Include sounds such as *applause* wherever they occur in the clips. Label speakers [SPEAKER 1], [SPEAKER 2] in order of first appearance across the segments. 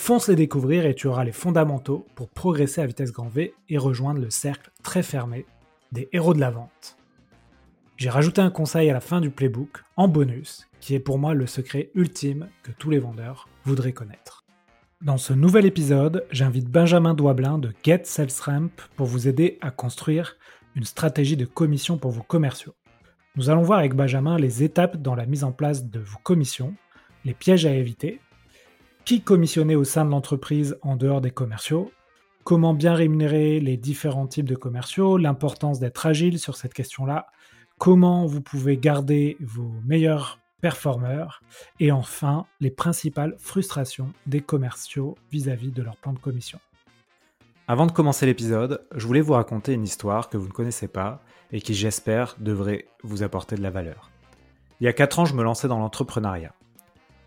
[SPEAKER 1] Fonce les découvrir et tu auras les fondamentaux pour progresser à vitesse grand V et rejoindre le cercle très fermé des héros de la vente. J'ai rajouté un conseil à la fin du playbook, en bonus, qui est pour moi le secret ultime que tous les vendeurs voudraient connaître. Dans ce nouvel épisode, j'invite Benjamin Douablin de Get Sales Ramp pour vous aider à construire une stratégie de commission pour vos commerciaux. Nous allons voir avec Benjamin les étapes dans la mise en place de vos commissions, les pièges à éviter, qui commissionner au sein de l'entreprise en dehors des commerciaux, comment bien rémunérer les différents types de commerciaux, l'importance d'être agile sur cette question-là, comment vous pouvez garder vos meilleurs performeurs? Et enfin les principales frustrations des commerciaux vis-à-vis de leur plan de commission. Avant de commencer l'épisode, je voulais vous raconter une histoire que vous ne connaissez pas et qui j'espère devrait vous apporter de la valeur. Il y a 4 ans, je me lançais dans l'entrepreneuriat.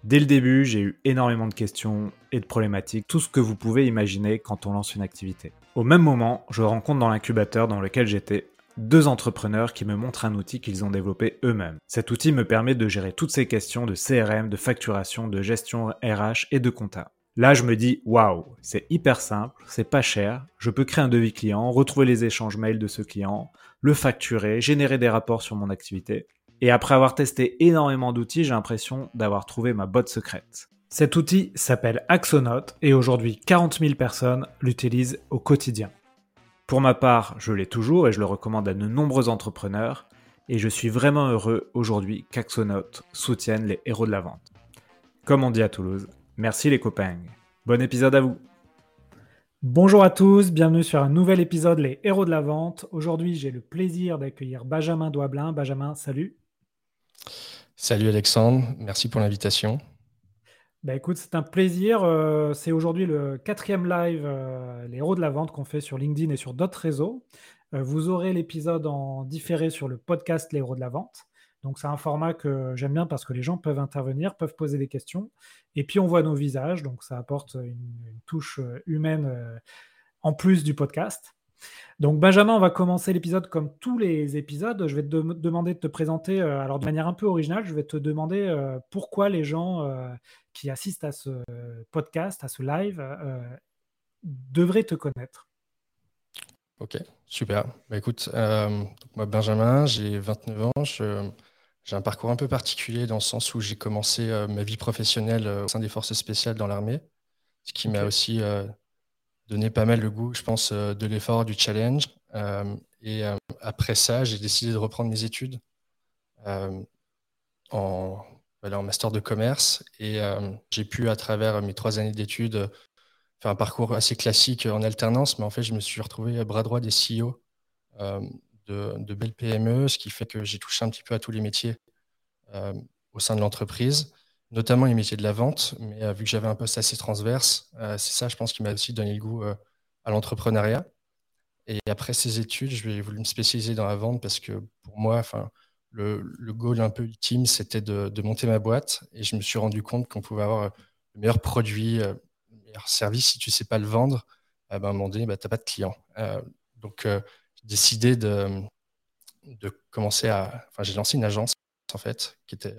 [SPEAKER 1] Dès le début, j'ai eu énormément de questions et de problématiques, tout ce que vous pouvez imaginer quand on lance une activité. Au même moment, je rencontre dans l'incubateur dans lequel j'étais deux entrepreneurs qui me montrent un outil qu'ils ont développé eux-mêmes. Cet outil me permet de gérer toutes ces questions de CRM, de facturation, de gestion RH et de compta. Là, je me dis, waouh, c'est hyper simple, c'est pas cher, je peux créer un devis client, retrouver les échanges mails de ce client, le facturer, générer des rapports sur mon activité. Et après avoir testé énormément d'outils, j'ai l'impression d'avoir trouvé ma botte secrète. Cet outil s'appelle Axonote et aujourd'hui 40 000 personnes l'utilisent au quotidien. Pour ma part, je l'ai toujours et je le recommande à de nombreux entrepreneurs. Et je suis vraiment heureux aujourd'hui qu'Axonote soutienne les héros de la vente. Comme on dit à Toulouse, merci les copains. Bon épisode à vous. Bonjour à tous, bienvenue sur un nouvel épisode Les héros de la vente. Aujourd'hui, j'ai le plaisir d'accueillir Benjamin Douablin. Benjamin, salut.
[SPEAKER 2] Salut Alexandre, merci pour l'invitation.
[SPEAKER 1] Bah écoute, c'est un plaisir. Euh, c'est aujourd'hui le quatrième live, euh, les héros de la vente qu'on fait sur LinkedIn et sur d'autres réseaux. Euh, vous aurez l'épisode en différé sur le podcast Les héros de la vente. Donc c'est un format que j'aime bien parce que les gens peuvent intervenir, peuvent poser des questions. Et puis on voit nos visages, donc ça apporte une touche humaine en plus du podcast. Donc Benjamin, on va commencer l'épisode comme tous les épisodes. Je vais te demander de te présenter, euh, alors de manière un peu originale, je vais te demander euh, pourquoi les gens euh, qui assistent à ce podcast, à ce live, devraient te connaître.
[SPEAKER 2] Ok, super. Bah, écoute, moi Benjamin, j'ai 29 ans. j'ai un parcours un peu particulier dans le sens où j'ai commencé ma vie professionnelle au sein des forces spéciales dans l'armée, ce qui m'a aussi donné pas mal le goût, je pense, euh, de l'effort, du challenge. Euh, et euh, après ça, j'ai décidé de reprendre mes études en, master de commerce. Et j'ai pu, à travers mes trois années d'études, faire un parcours assez classique en alternance. Mais en fait, je me suis retrouvé bras droit des CEO de, de, belles PME, ce qui fait que j'ai touché un petit peu à tous les métiers au sein de l'entreprise notamment les métiers de la vente, mais euh, vu que j'avais un poste assez transverse, euh, c'est ça, je pense, qui m'a aussi donné le goût euh, à l'entrepreneuriat. Et après ces études, je vais voulu me spécialiser dans la vente parce que pour moi, le, le, goal un peu ultime, c'était de, monter ma boîte. Et je me suis rendu compte qu'on pouvait avoir le meilleur produit, le meilleur service. Si tu ne sais pas le vendre, ben, à un moment donné, bah, tu n'as pas de client. donc, j'ai décidé de, de commencer à. Enfin, j'ai lancé une agence, en fait, qui était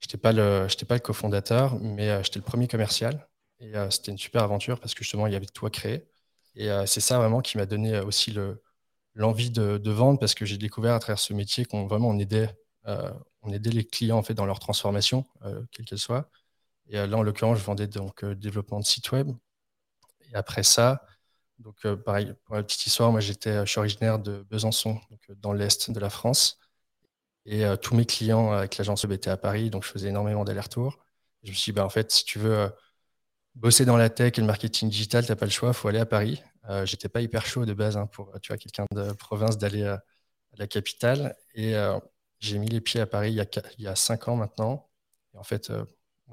[SPEAKER 2] je n'étais pas le, pas le cofondateur, mais euh, j'étais le premier commercial. Et euh, c'était une super aventure parce que justement, il y avait tout à créer. Et euh, c'est ça vraiment qui m'a donné aussi le, l'envie de, vendre parce que j'ai découvert à travers ce métier qu'on vraiment on aidait, les clients en fait dans leur transformation, quelle qu'elle soit. Et là, en l'occurrence, je vendais donc développement de site web. Et après ça, donc pareil, pour la petite histoire, moi j'étais, je suis originaire de Besançon, donc dans l'est de la France. Et euh, tous mes clients avec l'agence étaient à Paris, donc je faisais énormément d'allers-retours. Je me suis dit, bah, en fait, si tu veux euh, bosser dans la tech et le marketing digital, tu n'as pas le choix, il faut aller à Paris. Euh, J'étais pas hyper chaud de base hein, pour quelqu'un de province d'aller à, la capitale. Et euh, j'ai mis les pieds à Paris il y a, cinq ans maintenant. Et en fait,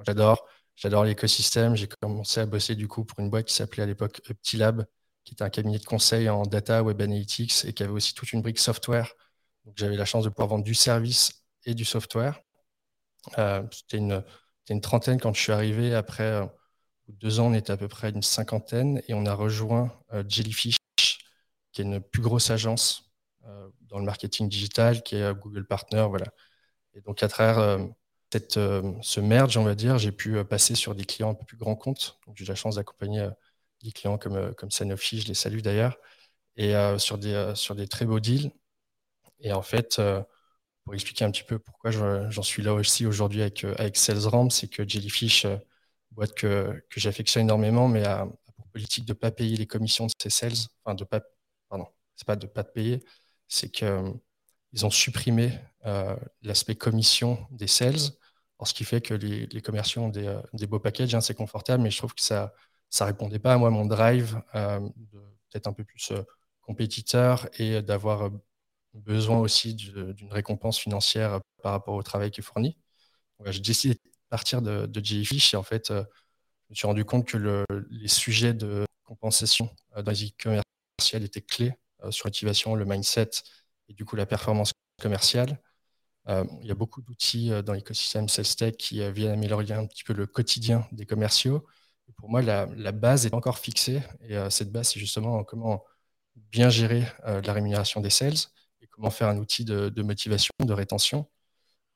[SPEAKER 2] j'adore. J'adore l'écosystème. J'ai commencé à bosser du coup pour une boîte qui s'appelait à l'époque Uptilab, qui était un cabinet de conseil en data, web analytics et qui avait aussi toute une brique software. J'avais la chance de pouvoir vendre du service et du software. C'était une, trentaine quand je suis arrivé. Après deux ans, on était à peu près une cinquantaine et on a rejoint Jellyfish, qui est une plus grosse agence dans le marketing digital, qui est Google Partner. Voilà. Et donc à travers cette, euh, ce merge, on va dire, j'ai pu euh, passer sur des clients un peu plus grands comptes. J'ai eu la chance d'accompagner euh, des clients comme, comme Sanofi, je les salue d'ailleurs, et sur, des, sur des très beaux deals. Et en fait, pour expliquer un petit peu pourquoi j'en suis là aussi aujourd'hui avec, avec SalesRamp, c'est que Jellyfish, boîte que, que j'affectionne énormément, mais a, pour politique de ne pas payer les commissions de ses sales, enfin de pas, pardon, c'est pas de pas payer, c'est qu'ils ont supprimé l'aspect commission des sales ce qui fait que les, commerciaux ont des, euh, beaux packages, hein, c'est confortable, mais je trouve que ça ne répondait pas à moi, mon drive, euh, un peu plus euh, compétiteur et d'avoir besoin aussi d'une récompense financière par rapport au travail qui est fourni. J'ai décidé de partir de, de Jellyfish et en fait, je me suis rendu compte que les sujets de compensation dans les commerciales étaient clés sur l'activation, le mindset et du coup la performance commerciale. Euh, il y a beaucoup d'outils euh, dans l'écosystème SalesTech qui euh, viennent améliorer un petit peu le quotidien des commerciaux. pour moi, la, base est encore fixée. Et cette base, c'est justement comment bien gérer la rémunération des sales comment faire un outil de, motivation, de rétention.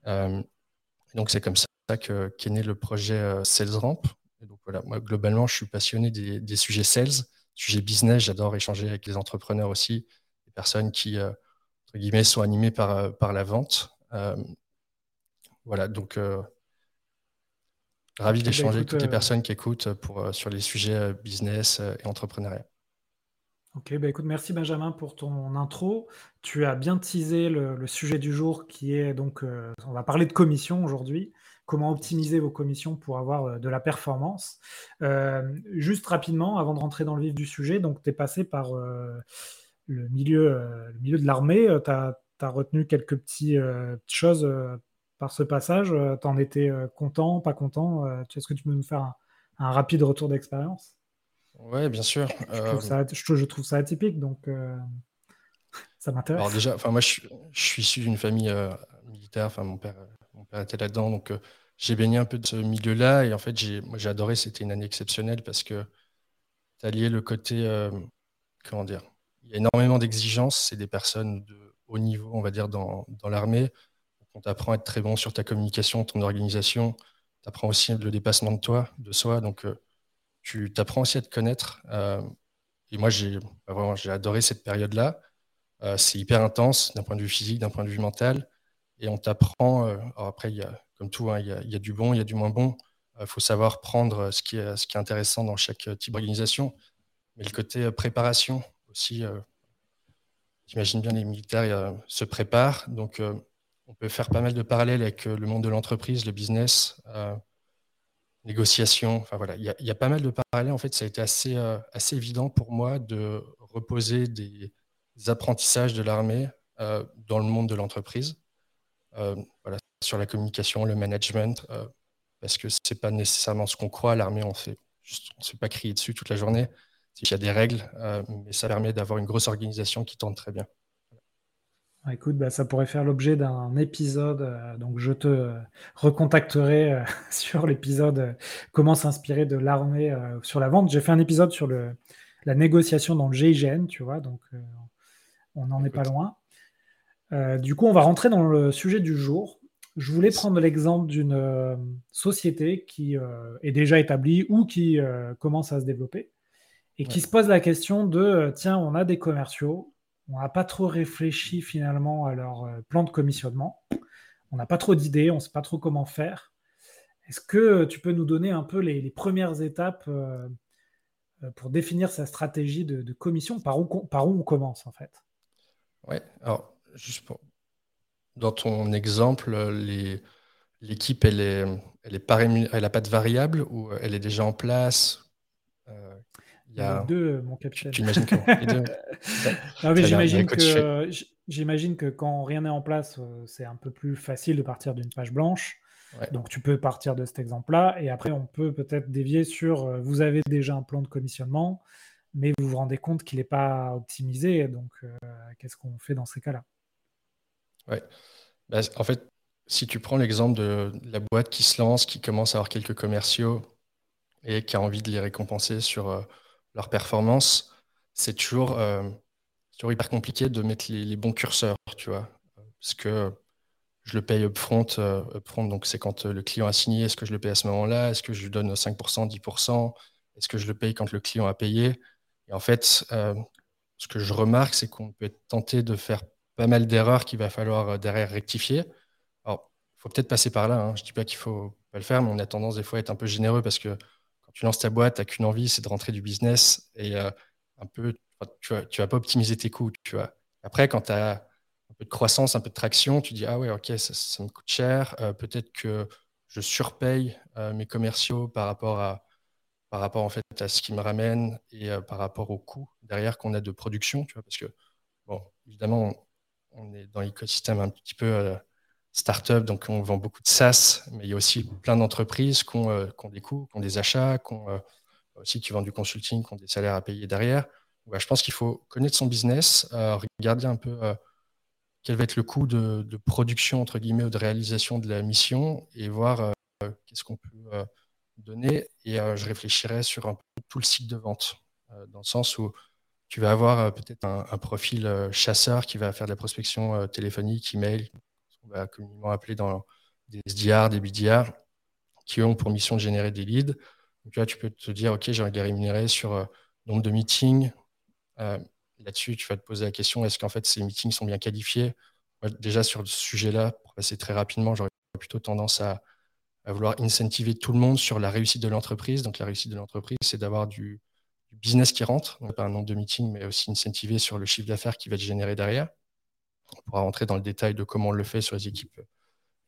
[SPEAKER 2] donc, c'est comme ça qu'est né le projet SalesRamp. Et donc, voilà, moi, globalement, je suis passionné des, sujets sales, sujets business. J'adore échanger avec les entrepreneurs aussi, les personnes qui, entre guillemets, sont animées par, par la vente. Euh, voilà, donc euh, ravi bah, d'échanger avec toutes les euh, personnes qui écoutent pour, sur les sujets business et entrepreneuriat.
[SPEAKER 1] Ok, bah écoute, merci Benjamin pour ton intro. Tu as bien teasé le, sujet du jour qui est donc, on va parler de commission aujourd'hui, comment optimiser vos commissions pour avoir de la performance. juste rapidement, avant de rentrer dans le vif du sujet, donc tu es passé par le, milieu, le milieu de l'armée, tu as, retenu quelques petites euh, choses euh, par ce passage. Euh, tu en étais content, pas content? Est-ce que tu peux nous faire un, rapide retour d'expérience?
[SPEAKER 2] Oui, bien sûr.
[SPEAKER 1] Je trouve, ça, atypique, donc ça m'intéresse.
[SPEAKER 2] Alors déjà, moi, je, suis issu d'une famille militaire. Enfin, mon père, mon père était là-dedans, donc j'ai baigné un peu de ce milieu-là. Et en fait, j'ai, moi, j'ai adoré. C'était une année exceptionnelle parce que tu as lié le côté, comment dire, il y a énormément d'exigences. C'est des personnes de haut niveau, on va dire, dans, dans l'armée. On t'apprend à être très bon sur ta communication, ton organisation. Tu apprends aussi le dépassement de toi, de soi. Donc, euh, tu apprends aussi à te connaître. Euh, et moi, j'ai bah, vraiment j'ai adoré cette période-là. Euh, c'est hyper intense d'un point de vue physique, d'un point de vue mental. Et on t'apprend. après, il y a, comme tout, hein, il, y y a, du bon, il y a du moins bon. Il faut savoir prendre ce qui, est, ce qui est intéressant dans chaque type d'organisation. Mais le côté préparation aussi, J'imagine bien les militaires euh, se préparent. Donc, euh, on peut faire pas mal de parallèles avec euh, le monde de l'entreprise, le business, négociation. Enfin voilà, il y, a pas mal de parallèles. En fait, ça a été assez, assez évident pour moi de reposer des, apprentissages de l'armée dans le monde de l'entreprise. voilà, sur la communication, le management, parce que c'est pas nécessairement ce qu'on croit. L'armée, on ne on se fait pas crier dessus toute la journée. Il y a des règles, euh, mais ça permet d'avoir une grosse organisation qui tourne très bien.
[SPEAKER 1] Écoute, bah, ça pourrait faire l'objet d'un épisode, euh, donc je te euh, recontacterai *laughs* sur l'épisode Comment s'inspirer de l'armée sur la vente. J'ai fait un épisode sur le, la négociation dans le GIGN, tu vois, donc on n'en est pas loin. du coup, on va rentrer dans le sujet du jour. Je voulais prendre l'exemple d'une société qui est déjà établie ou qui commence à se développer et qui se pose la question de euh, tiens, on a des commerciaux, on n'a pas trop réfléchi finalement à leur euh, plan de commissionnement, on n'a pas trop d'idées, on ne sait pas trop comment faire. Est-ce que tu peux nous donner un peu les, premières étapes euh, pour définir sa stratégie de, commission? Par où, on commence en fait?
[SPEAKER 2] Oui, alors juste pour... Dans ton exemple, l'équipe, elle est, elle pas elle n'a pas de variable ou elle est déjà en place
[SPEAKER 1] il y a deux, mon capitaine. J'imagine que *laughs* j'imagine que, j'imagine que quand rien n'est en place, euh, c'est un peu plus facile de partir d'une page blanche. Donc tu peux partir de cet exemple-là et après on peut peut-être dévier sur euh, vous avez déjà un plan de commissionnement. mais vous vous rendez compte qu'il n'est pas optimisé. Donc, qu'est-ce qu'on fait dans ces cas-là?
[SPEAKER 2] Ouais. Bah, en fait, si tu prends l'exemple de la boîte qui se lance, qui commence à avoir quelques commerciaux et qui a envie de les récompenser sur performance, c'est toujours, toujours, hyper compliqué de mettre les, bons curseurs, tu vois. Parce que je le paye upfront. Euh, upfront donc, c'est quand euh, le client a signé. Est-ce que je le paye à ce moment-là? Est-ce que je lui donne 5%, 10% Est-ce que je le paye quand le client a payé? Et en fait, euh, ce que je remarque, c'est qu'on peut être tenté de faire pas mal d'erreurs qu'il va falloir derrière rectifier. Alors, il faut peut-être passer par là. Hein. Je ne dis pas qu'il faut pas le faire, mais on a tendance des fois à être un peu généreux parce que quand tu lances ta boîte, tu n'as qu'une envie, c'est de rentrer du business et un peu, tu ne vas, pas optimiser tes coûts. Après, quand tu as un peu de croissance, un peu de traction, tu dis ah ouais ok ça, me coûte cher, euh, peut-être que je surpaye euh, mes commerciaux par rapport à par rapport en fait à ce qui me ramène et euh, par rapport au coût derrière qu'on a de production, tu vois, parce que bon évidemment on, est dans l'écosystème un petit peu startup, donc on vend beaucoup de SaaS, mais il y a aussi plein d'entreprises qui ont, des coûts, qui ont des achats, qui ont aussi qui vendent du consulting, qui ont des salaires à payer derrière. je pense qu'il faut connaître son business, regarder un peu quel va être le coût de, production, entre guillemets, ou de réalisation de la mission, et voir euh, qu'est-ce qu'on peut euh, donner. Et euh, je réfléchirais sur un peu tout le cycle de vente, dans le sens où tu vas avoir peut-être un, profil chasseur qui va faire de la prospection téléphonique, email, qu'on va communément appeler dans des SDR, des BDR, qui ont pour mission de générer des leads. Donc là, tu peux te dire, OK, j'ai envie rémunéré sur nombre de meetings, là-dessus, tu vas te poser la question est-ce qu'en fait ces meetings sont bien qualifiés? Déjà sur ce sujet-là, pour passer très rapidement, j'aurais plutôt tendance à, vouloir incentiver tout le monde sur la réussite de l'entreprise. Donc la réussite de l'entreprise, c'est d'avoir du, business qui rentre, pas un nombre de meetings, mais aussi incentiver sur le chiffre d'affaires qui va être généré derrière. On pourra rentrer dans le détail de comment on le fait sur les équipes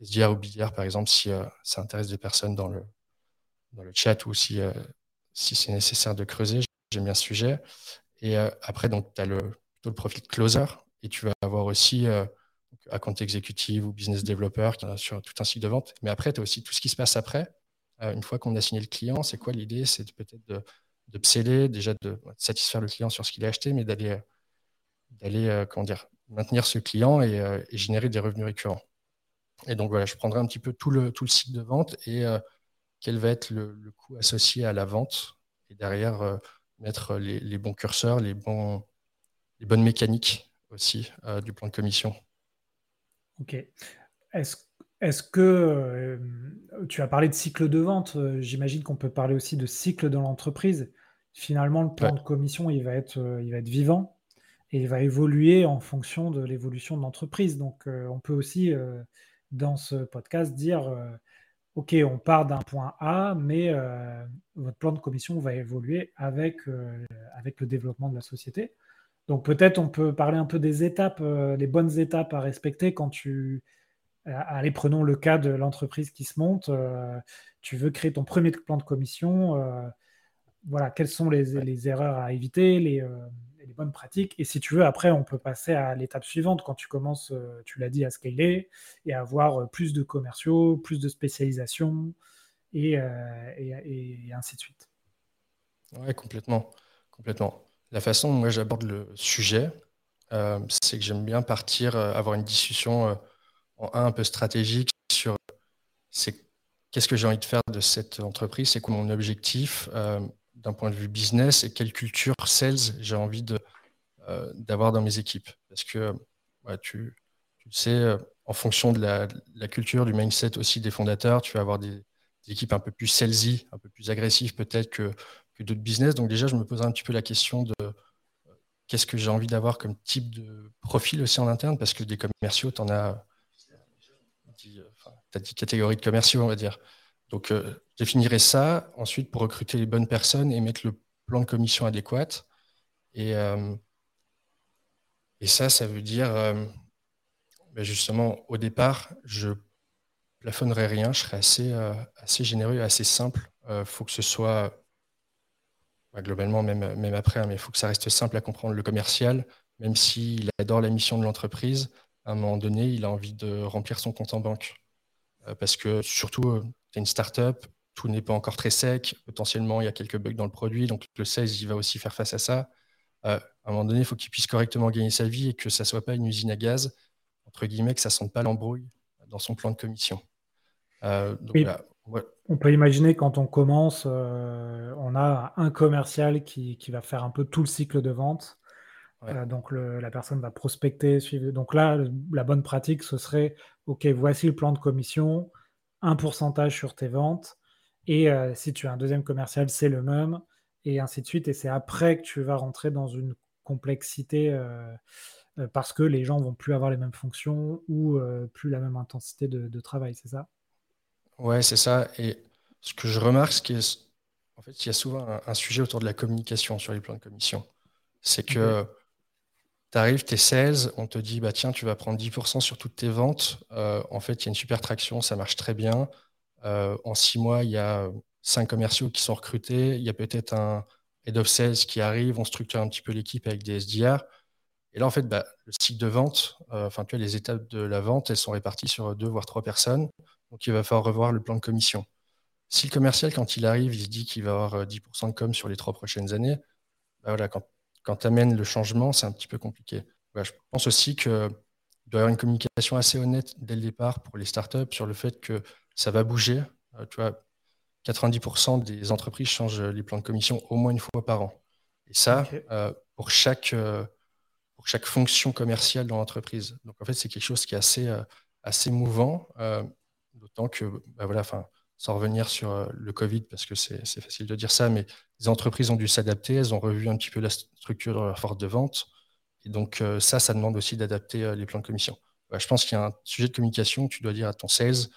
[SPEAKER 2] SDR ou BDR, par exemple, si euh, ça intéresse des personnes dans le, dans le chat ou si, euh, si c'est nécessaire de creuser. J'aime bien ce sujet. Et euh, après, tu as le, plutôt le profil closer et tu vas avoir aussi account exécutive ou business developer qui sur tout un cycle de vente. Mais après, tu as aussi tout ce qui se passe après. Une fois qu'on a signé le client, c'est quoi l'idée? C'est peut-être de, de déjà de, satisfaire le client sur ce qu'il a acheté, mais d'aller, d'aller comment dire, maintenir ce client et, générer des revenus récurrents. Et donc voilà, je prendrai un petit peu tout le, tout le cycle de vente et quel va être le, le, coût associé à la vente. Et derrière, mettre les, bons curseurs, les, bons, les bonnes mécaniques aussi euh, du plan de commission.
[SPEAKER 1] Ok. Est-ce est que euh, tu as parlé de cycle de vente euh, J'imagine qu'on peut parler aussi de cycle dans l'entreprise. Finalement, le plan de commission, il va, être, il va être vivant et il va évoluer en fonction de l'évolution de l'entreprise. Donc, on peut aussi, dans ce podcast, dire OK, on part d'un point A, mais euh, votre plan de commission va évoluer avec, euh, avec le développement de la société. Donc peut-être on peut parler un peu des étapes, euh, les bonnes étapes à respecter quand tu... Allez, prenons le cas de l'entreprise qui se monte. tu veux créer ton premier plan de commission. voilà, quelles sont les, les, erreurs à éviter, les, les bonnes pratiques. Et si tu veux, après, on peut passer à l'étape suivante quand tu commences, euh, tu l'as dit, à scaler et avoir euh, plus de commerciaux, plus de spécialisation et, euh, et, ainsi de suite.
[SPEAKER 2] Oui, complètement. complètement. La façon dont j'aborde le sujet, c'est que j'aime bien partir, avoir une discussion en un, un peu stratégique sur c'est qu'est-ce que j'ai envie de faire de cette entreprise, c'est quoi mon objectif, d'un point de vue business et quelle culture sales j'ai envie de, euh, d'avoir dans mes équipes. Parce que tu, tu sais, euh, en fonction de la, culture, du mindset aussi des fondateurs, tu vas avoir des, équipes un peu plus salesy, un peu plus agressives peut-être que, que d'autres business. Donc déjà, je me pose un petit peu la question de euh, qu'est-ce que j'ai envie d'avoir comme type de profil aussi en interne, parce que des commerciaux, tu en as, tu as 10 catégories de commerciaux, on va dire. Donc, euh, je définirai ça ensuite pour recruter les bonnes personnes et mettre le plan de commission adéquat. Et, euh, ça, ça veut dire, euh, ben justement, au départ, je plafonnerai rien, je serai assez, assez généreux assez simple. Il faut que ce soit, ben, globalement, même, même après, hein, mais il faut que ça reste simple à comprendre. Le commercial, même s'il adore la mission de l'entreprise, à un moment donné, il a envie de remplir son compte en banque. parce que surtout, tu es une startup, tout n'est pas encore très sec. Potentiellement, il y a quelques bugs dans le produit. Donc, le 16, il va aussi faire face à ça. à un moment donné, il faut qu'il puisse correctement gagner sa vie et que ça ne soit pas une usine à gaz, entre guillemets, que ça ne sente pas l'embrouille dans son plan de commission.
[SPEAKER 1] On peut imaginer quand on commence, on a un commercial qui, qui, va faire un peu tout le cycle de vente. Euh, donc la personne va prospecter, suivre. Donc là, la bonne pratique, ce serait, OK, voici le plan de commission, un pourcentage sur tes ventes, et euh, si tu as un deuxième commercial, c'est le même, et ainsi de suite. Et c'est après que tu vas rentrer dans une complexité euh, parce que les gens vont plus avoir les mêmes fonctions ou plus la même intensité de, travail, c'est ça?
[SPEAKER 2] Ouais, c'est ça. Et ce que je remarque, c'est qu'il en fait, il y a souvent un, sujet autour de la communication sur les plans de commission. C'est que tu arrives, tu es 16, on te dit, bah, tiens, tu vas prendre 10% sur toutes tes ventes. Euh, en fait, il y a une super traction, ça marche très bien. Euh, en six mois, il y a cinq commerciaux qui sont recrutés. Il y a peut-être un head of sales qui arrive, on structure un petit peu l'équipe avec des SDR. Et là, en fait, bah, le cycle de vente, euh, enfin, tu les étapes de la vente, elles sont réparties sur deux voire trois personnes. Donc, il va falloir revoir le plan de commission. Si le commercial, quand il arrive, il se dit qu'il va avoir 10% de com sur les trois prochaines années, bah voilà, quand quand tu amènes le changement, c'est un petit peu compliqué. je pense aussi qu'il doit y avoir une communication assez honnête dès le départ pour les startups sur le fait que ça va bouger. Euh, tu vois, 90% des entreprises changent les plans de commission au moins une fois par an. Et ça, euh, pour, chaque, euh, pour chaque fonction commerciale dans l'entreprise. Donc en fait, c'est quelque chose qui est assez, assez mouvant, d'autant que, bah, voilà, enfin, sans revenir sur le Covid, parce que c'est facile de dire ça, mais les entreprises ont dû s'adapter, elles ont revu un petit peu la structure de leur force de vente. Et donc, euh, ça, ça demande aussi d'adapter euh, les plans de commission. je pense qu'il y a un sujet de communication tu dois dire à ton sales,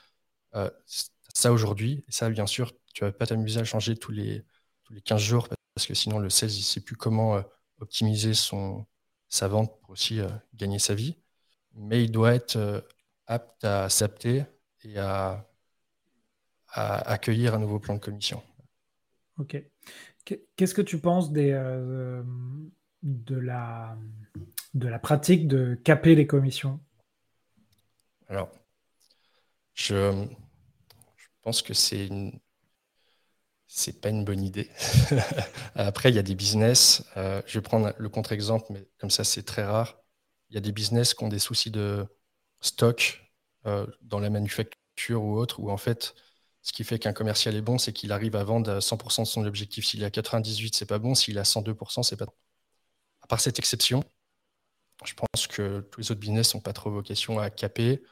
[SPEAKER 2] ça aujourd'hui, et ça, bien sûr, tu ne vas pas t'amuser à changer tous les, tous les 15 jours, parce que sinon, le sales, il ne sait plus comment optimiser son, sa vente pour aussi gagner sa vie. Mais il doit être apte à s'adapter et à à accueillir un nouveau plan de commission.
[SPEAKER 1] Ok. Qu'est-ce que tu penses euh, de, la, pratique de caper les commissions?
[SPEAKER 2] Alors, je, je pense que c'est une, c'est pas une bonne idée. *laughs* Après, il y a des business. Euh, je vais prendre le contre-exemple, mais comme ça, c'est très rare. Il y a des business qui ont des soucis de stock euh, dans la manufacture ou autre, où en fait, ce qui fait qu'un commercial est bon, c'est qu'il arrive à vendre 100% de son objectif. S'il est à 98%, c'est pas bon. S'il est à 102%, c'est pas bon. À part cette exception, je pense que tous les autres business n'ont pas trop vocation à caper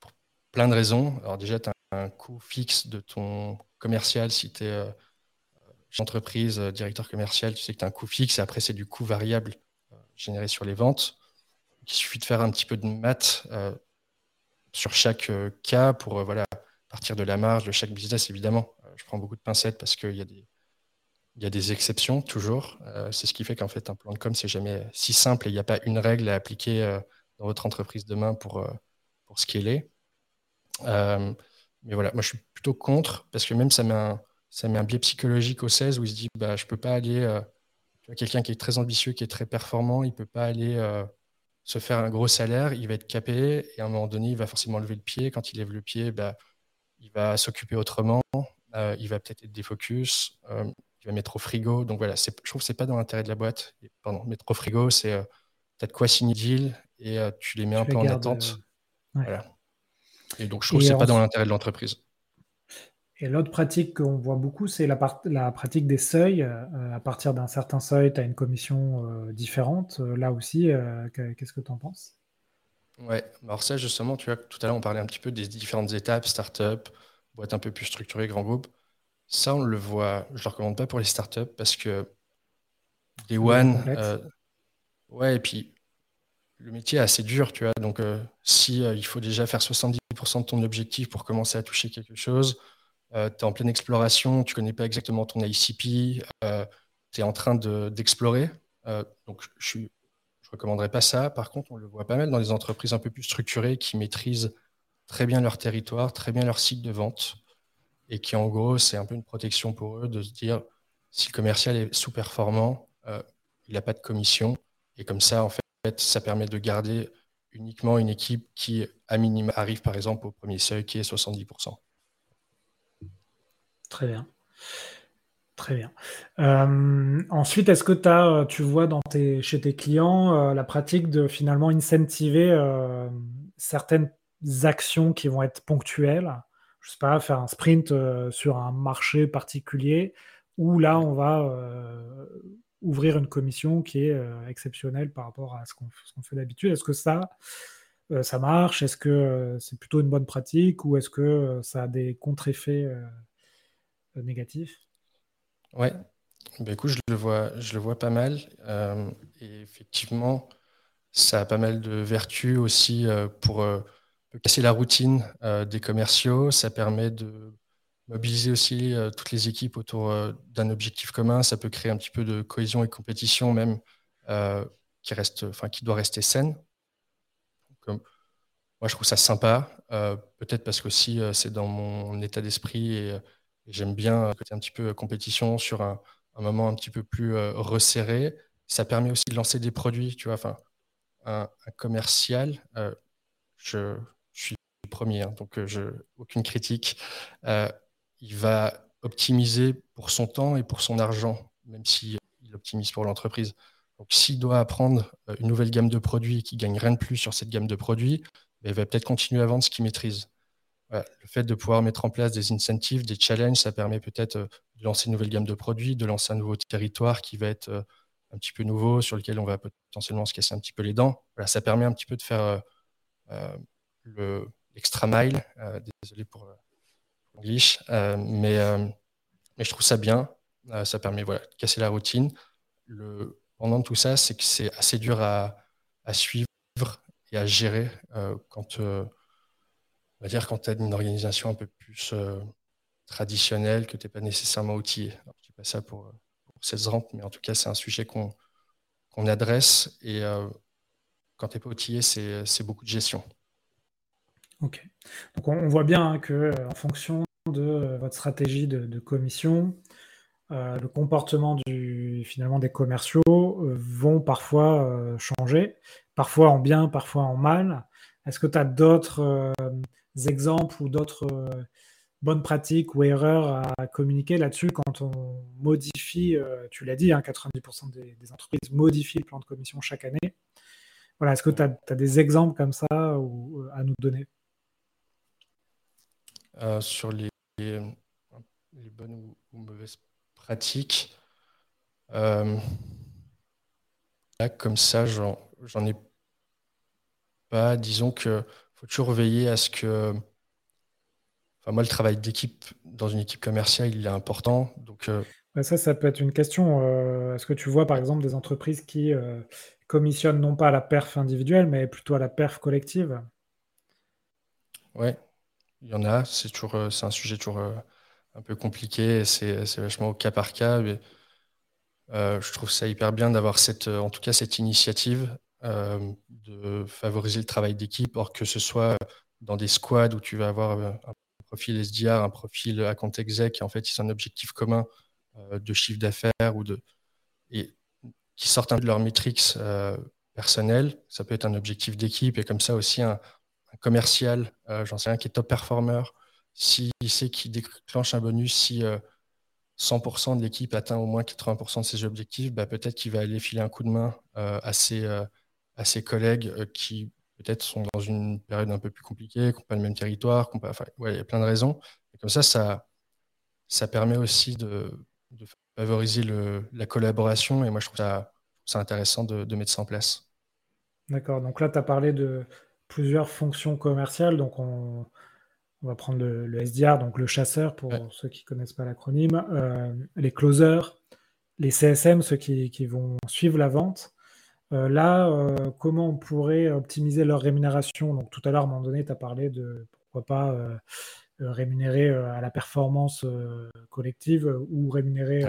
[SPEAKER 2] pour plein de raisons. Alors déjà, tu as un coût fixe de ton commercial si tu es euh, entreprise, euh, directeur commercial, tu sais que tu as un coût fixe et après c'est du coût variable euh, généré sur les ventes. il suffit de faire un petit peu de maths sur chaque cas pour voilà, partir de la marge de chaque business, évidemment. Euh, je prends beaucoup de pincettes parce qu'il y, a des, y a des exceptions toujours. Euh, c'est ce qui fait qu'en fait, un plan de com, c'est jamais si simple et il n'y a pas une règle à appliquer euh, dans votre entreprise demain pour, pour scaler. mais voilà, moi, je suis plutôt contre parce que même ça met un, ça met un biais psychologique au 16 où il se dit bah, je ne peux pas aller. Quelqu'un qui est très ambitieux, qui est très performant, il ne peut pas aller se faire un gros salaire, il va être capé et à un moment donné, il va forcément lever le pied. Quand il lève le pied, bah, il va s'occuper autrement, euh, il va peut-être être défocus, euh, il va mettre au frigo. Donc voilà, je trouve que ce n'est pas dans l'intérêt de la boîte. pardon, mettre au frigo, c'est euh, peut-être quoi signer deal et tu les mets un peu en attente. Voilà. Et donc je trouve que ce n'est pas dans l'intérêt de l'entreprise.
[SPEAKER 1] Et l'autre pratique qu'on voit beaucoup, c'est la, la, pratique des seuils. à partir d'un certain seuil, tu as une commission différente. là aussi, qu'est-ce que tu en penses?
[SPEAKER 2] Ouais, alors ça justement, tu vois, tout à l'heure on parlait un petit peu des différentes étapes, start-up, boîte un peu plus structurée, grand groupe. Ça, on le voit, je ne le recommande pas pour les start-up parce que des one, euh, ouais, et puis le métier est assez dur, tu vois. Donc, euh, si euh, il faut déjà faire 70% de ton objectif pour commencer à toucher quelque chose, tu es en pleine exploration, tu connais pas exactement ton ICP, tu es en train d'explorer. donc, je suis recommanderais pas ça. Par contre, on le voit pas mal dans les entreprises un peu plus structurées qui maîtrisent très bien leur territoire, très bien leur cycle de vente et qui, en gros, c'est un peu une protection pour eux de se dire si le commercial est sous-performant, euh, il n'a pas de commission. Et comme ça, en fait, ça permet de garder uniquement une équipe qui, à minima, arrive par exemple au premier seuil qui est 70%.
[SPEAKER 1] Très bien. Très bien. Euh, ensuite, est-ce que as, tu vois dans chez tes clients la pratique de finalement incentiver certaines actions qui vont être ponctuelles? Je sais pas, faire un sprint sur un marché particulier où là, on va ouvrir une commission qui est exceptionnelle par rapport à ce qu'on fait d'habitude. Est-ce que ça, euh, ça marche? Est-ce que euh, c'est plutôt une bonne pratique ou est-ce que euh, ça a des contre-effets négatifs?
[SPEAKER 2] Ouais, ben, écoute, je le vois, je le vois pas mal. et effectivement, ça a pas mal de vertus aussi pour casser la routine des commerciaux. Ça permet de mobiliser aussi toutes les équipes autour d'un objectif commun. Ça peut créer un petit peu de cohésion et compétition même qui reste, enfin qui doit rester saine moi, je trouve ça sympa. Euh, peut-être parce que aussi euh, c'est dans mon état d'esprit et, j'aime bien euh, un petit peu compétition sur un, moment un petit peu plus resserré. Ça permet aussi de lancer des produits, tu vois. Enfin, un, commercial, je, suis le premier, hein, donc je, aucune critique. il va optimiser pour son temps et pour son argent, même s'il il optimise pour l'entreprise. Donc, s'il doit apprendre euh, une nouvelle gamme de produits et qu'il gagne rien de plus sur cette gamme de produits, ben, il va peut-être continuer à vendre ce qu'il maîtrise. Le fait de pouvoir mettre en place des incentives, des challenges, ça permet peut-être euh, de lancer une nouvelle gamme de produits, de lancer un nouveau territoire qui va être euh, un petit peu nouveau, sur lequel on va potentiellement se casser un petit peu les dents. Ça permet un petit peu de faire l'extra mile. désolé pour l'anglish, mais, je trouve ça bien. ça permet voilà, de casser la routine. Pendant tout ça, c'est que c'est assez dur à, suivre et à gérer euh, quand, euh, on va dire, quand tu as une organisation un peu plus euh, traditionnelle, que tu n'es pas nécessairement outillé. je ne dis pas ça pour, pour cette rente, mais en tout cas, c'est un sujet qu'on adresse et quand tu n'es pas outillé, c'est beaucoup de gestion.
[SPEAKER 1] Ok. Donc on, voit bien hein, que en fonction de votre stratégie de commission, euh, le comportement finalement des commerciaux euh, vont parfois euh, changer, parfois en bien, parfois en mal. Est-ce que tu as d'autres exemples ou d'autres bonnes pratiques ou erreurs à communiquer là-dessus quand on modifie, tu l'as dit, 90% hein, des, entreprises modifient le plan de commission chaque année. Voilà, Est-ce que tu as, des exemples comme ça à nous donner?
[SPEAKER 2] Sur les, bonnes ou mauvaises pratique. Euh, là, comme ça, j'en ai Disons que faut toujours veiller à ce que. Enfin, moi, le travail d'équipe dans une équipe commerciale, il est important. Donc, euh,
[SPEAKER 1] ça, ça peut être une question. Euh, est-ce que tu vois, par exemple, des entreprises qui commissionnent non pas à la perf individuelle, mais plutôt à la perf collective?
[SPEAKER 2] Ouais, il y en a. C'est toujours, c'est un sujet toujours un peu compliqué. C'est vachement au cas par cas. Mais, euh, je trouve ça hyper bien d'avoir cette, en tout cas cette initiative euh, de favoriser le travail d'équipe, or que ce soit dans des squads où tu vas avoir euh, un profil SDR, un profil account exec, et en fait, ont un objectif commun de chiffre d'affaires ou de et qui sortent un peu de leur matrix personnel. Ça peut être un objectif d'équipe et comme ça aussi un, un commercial, j'en sais rien, qui est top performer, s'il sait qu'il déclenche un bonus, si 100% euh, de l'équipe atteint au moins 80% de ses objectifs, bah, peut-être qu'il va aller filer un coup de main euh, à, ses, euh, à, ses, collègues qui peut-être sont dans une période un peu plus compliquée, qui n'ont pas le même territoire, enfin, il y a plein de raisons. Et comme ça, ça, ça permet aussi de, favoriser le, la collaboration. Et moi, je trouve ça, ça intéressant de, de, mettre ça en place.
[SPEAKER 1] D'accord. Donc là, tu as parlé de plusieurs fonctions commerciales. Donc on, on va prendre le, SDR, donc le chasseur pour ceux qui ne connaissent pas l'acronyme, euh, les closers, les CSM, ceux qui, vont suivre la vente. Euh, là, euh, comment on pourrait optimiser leur rémunération? Donc tout à l'heure, à un moment donné, tu as parlé de pourquoi pas rémunérer à la performance collective ou rémunérer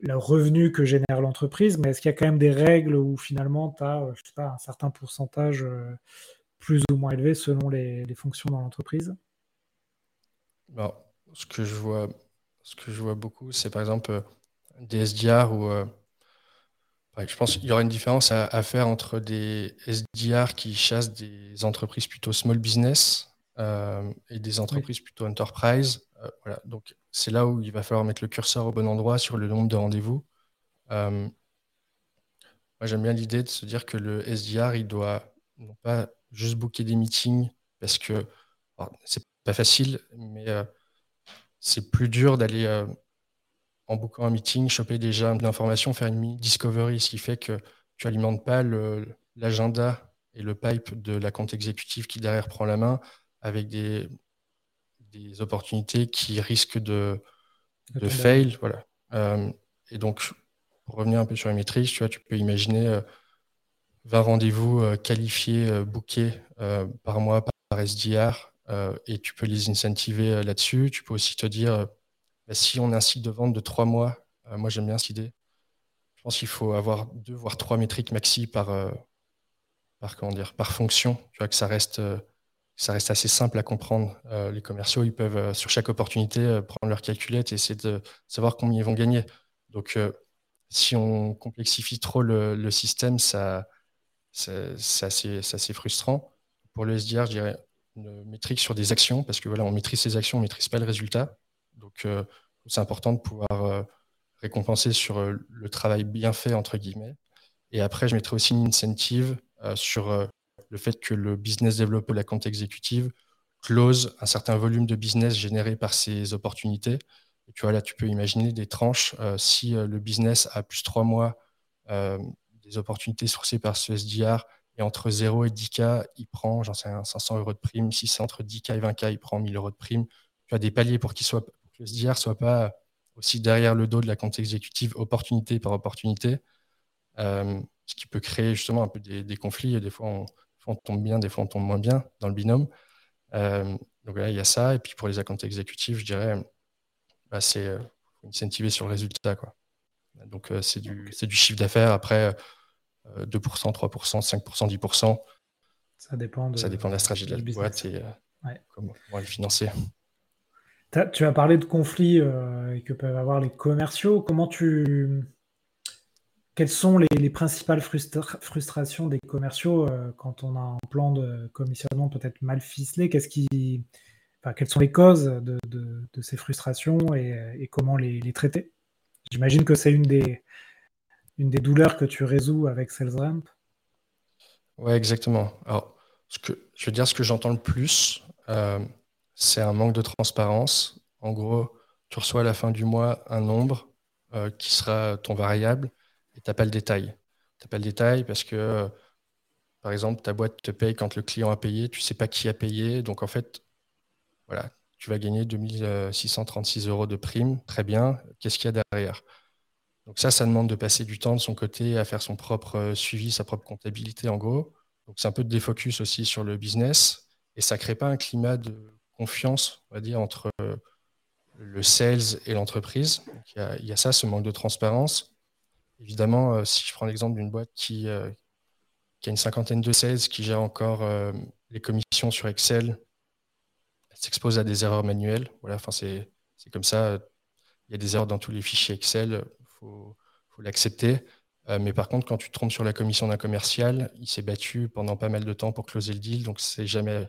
[SPEAKER 1] le revenu que génère l'entreprise. Mais est-ce qu'il y a quand même des règles où finalement tu as je sais pas, un certain pourcentage plus ou moins élevé selon les fonctions dans l'entreprise?
[SPEAKER 2] Ce que je vois, ce que je vois beaucoup, c'est par exemple euh, des SDR ou euh, je pense qu'il y aura une différence à, faire entre des SDR qui chassent des entreprises plutôt small business euh, et des entreprises plutôt enterprise. voilà. Donc, c'est là où il va falloir mettre le curseur au bon endroit sur le nombre de rendez-vous. moi, j'aime bien l'idée de se dire que le SDR, il doit non pas juste booker des meetings parce que c'est pas facile, mais c'est plus dur d'aller en bookant un meeting, choper déjà de l'information, faire une discovery, ce qui fait que tu alimentes pas l'agenda et le pipe de la compte exécutive qui derrière prend la main avec des, des opportunités qui risquent de, de fail. Voilà. Euh, et donc, pour revenir un peu sur les métriques, tu vois, tu peux imaginer 20 euh, rendez-vous euh, qualifiés, bookés par mois par SDR, et tu peux les incentiver là-dessus. Tu peux aussi te dire, bah, si on a un cycle de vente de trois mois, moi j'aime bien cette idée. Je pense qu'il faut avoir deux voire trois métriques maxi par, par, comment dire, par fonction. Tu vois, que ça reste ça reste assez simple à comprendre. Euh, les commerciaux, ils peuvent, euh, sur chaque opportunité, euh, prendre leur calculette et essayer de savoir combien ils vont gagner. Donc, si on complexifie trop le, système, ça, c'est assez, frustrant. Pour le SDR, je dirais une métrique sur des actions, parce que voilà, on maîtrise ses actions, on ne maîtrise pas le résultat. Donc, c'est important de pouvoir récompenser sur le travail bien fait, entre guillemets. Et après, je mettrai aussi une incentive sur le fait que le business developer, la compte exécutive, close un certain volume de business généré par ces opportunités. Et tu vois, là, tu peux imaginer des tranches. Euh, si euh, le business a plus trois mois euh, des opportunités sourcées par ce SDR, et entre 0 et 10K, il prend, j'en sais 500 euros de prime. Si c'est entre 10K et 20K, il prend 1000 euros de prime. Tu as des paliers pour, qu'il soit, que le SDR ne soit pas aussi derrière le dos de la compte exécutive, opportunité par opportunité, ce qui peut créer justement un peu des, des conflits. Et des fois, on, on tombe bien, des fois on tombe moins bien dans le binôme. Euh, donc là, il y a ça. Et puis pour les accounts exécutifs, je dirais, bah, c'est euh, incentiver sur le résultat. Quoi. Donc euh, c'est du, du, chiffre d'affaires. Après, 2%, 3%, 5%, 10%.
[SPEAKER 1] Ça dépend de,
[SPEAKER 2] ça dépend de la stratégie de la boîte et comment, comment, les financer.
[SPEAKER 1] Tu as parlé de conflits que peuvent avoir les commerciaux. Comment tu, quelles sont les, principales frustrations des commerciaux euh, quand on a un plan de commissionnement peut-être mal ficelé? Qui, Quelles sont les causes de, ces frustrations et, comment les, traiter? J'imagine que c'est une des, une des douleurs que tu résous avec SalesRamp.
[SPEAKER 2] Oui, exactement. Alors, ce que, je veux dire, ce que j'entends le plus, euh, c'est un manque de transparence. En gros, tu reçois à la fin du mois un nombre euh, qui sera ton variable et tu n'as pas le détail. Tu n'as pas le détail parce que, par exemple, ta boîte te paye quand le client a payé, tu ne sais pas qui a payé. Donc, en fait, voilà, tu vas gagner 2636 euros de prime. Très bien. Qu'est-ce qu'il y a derrière? Donc, ça, ça demande de passer du temps de son côté à faire son propre euh, suivi, sa propre comptabilité, en gros. Donc, c'est un peu de défocus aussi sur le business. Et ça ne crée pas un climat de confiance, on va dire, entre euh, le sales et l'entreprise. Il y, a ça, ce manque de transparence. Évidemment, euh, si je prends l'exemple d'une boîte qui, euh, qui, a une cinquantaine de sales, qui gère encore les commissions sur Excel, elle s'expose à des erreurs manuelles. Voilà, enfin, c'est comme ça. Il y a des erreurs dans tous les fichiers Excel, il faut, faut l'accepter. mais par contre, quand tu te trompes sur la commission d'un commercial, il s'est battu pendant pas mal de temps pour closer le deal, donc c'est jamais,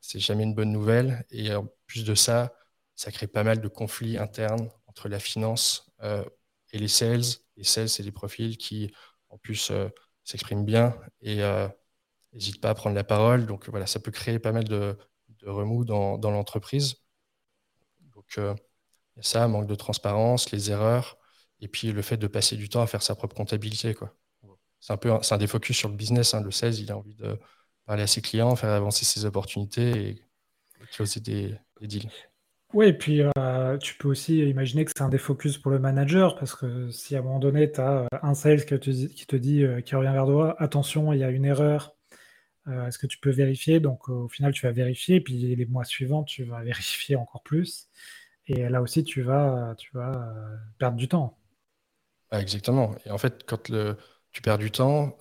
[SPEAKER 2] c'est jamais une bonne nouvelle. Et en plus de ça, ça crée pas mal de conflits internes entre la finance et les sales. Les sales, c'est des profils qui, en plus, euh, s'expriment bien et n'hésitent euh, pas à prendre la parole. Donc voilà, ça peut créer pas mal de, remous dans, l'entreprise. Donc euh, il y a ça, manque de transparence, les erreurs, et puis le fait de passer du temps à faire sa propre comptabilité. C'est un peu un, un défocus sur le business. Hein. Le sales, il a envie de parler à ses clients, faire avancer ses opportunités et closer des deals.
[SPEAKER 1] Oui, et puis euh, tu peux aussi imaginer que c'est un défocus pour le manager, parce que si à un moment donné, tu as euh, un sales qui te, dit, euh, qui revient vers toi, attention, il y a une erreur, est-ce que tu peux vérifier? Donc au final, tu vas vérifier, puis les mois suivants, tu vas *laughs* vérifier encore plus. Et là aussi, tu vas, tu vas perdre du temps.
[SPEAKER 2] exactement. Et en fait, quand le, tu perds du temps,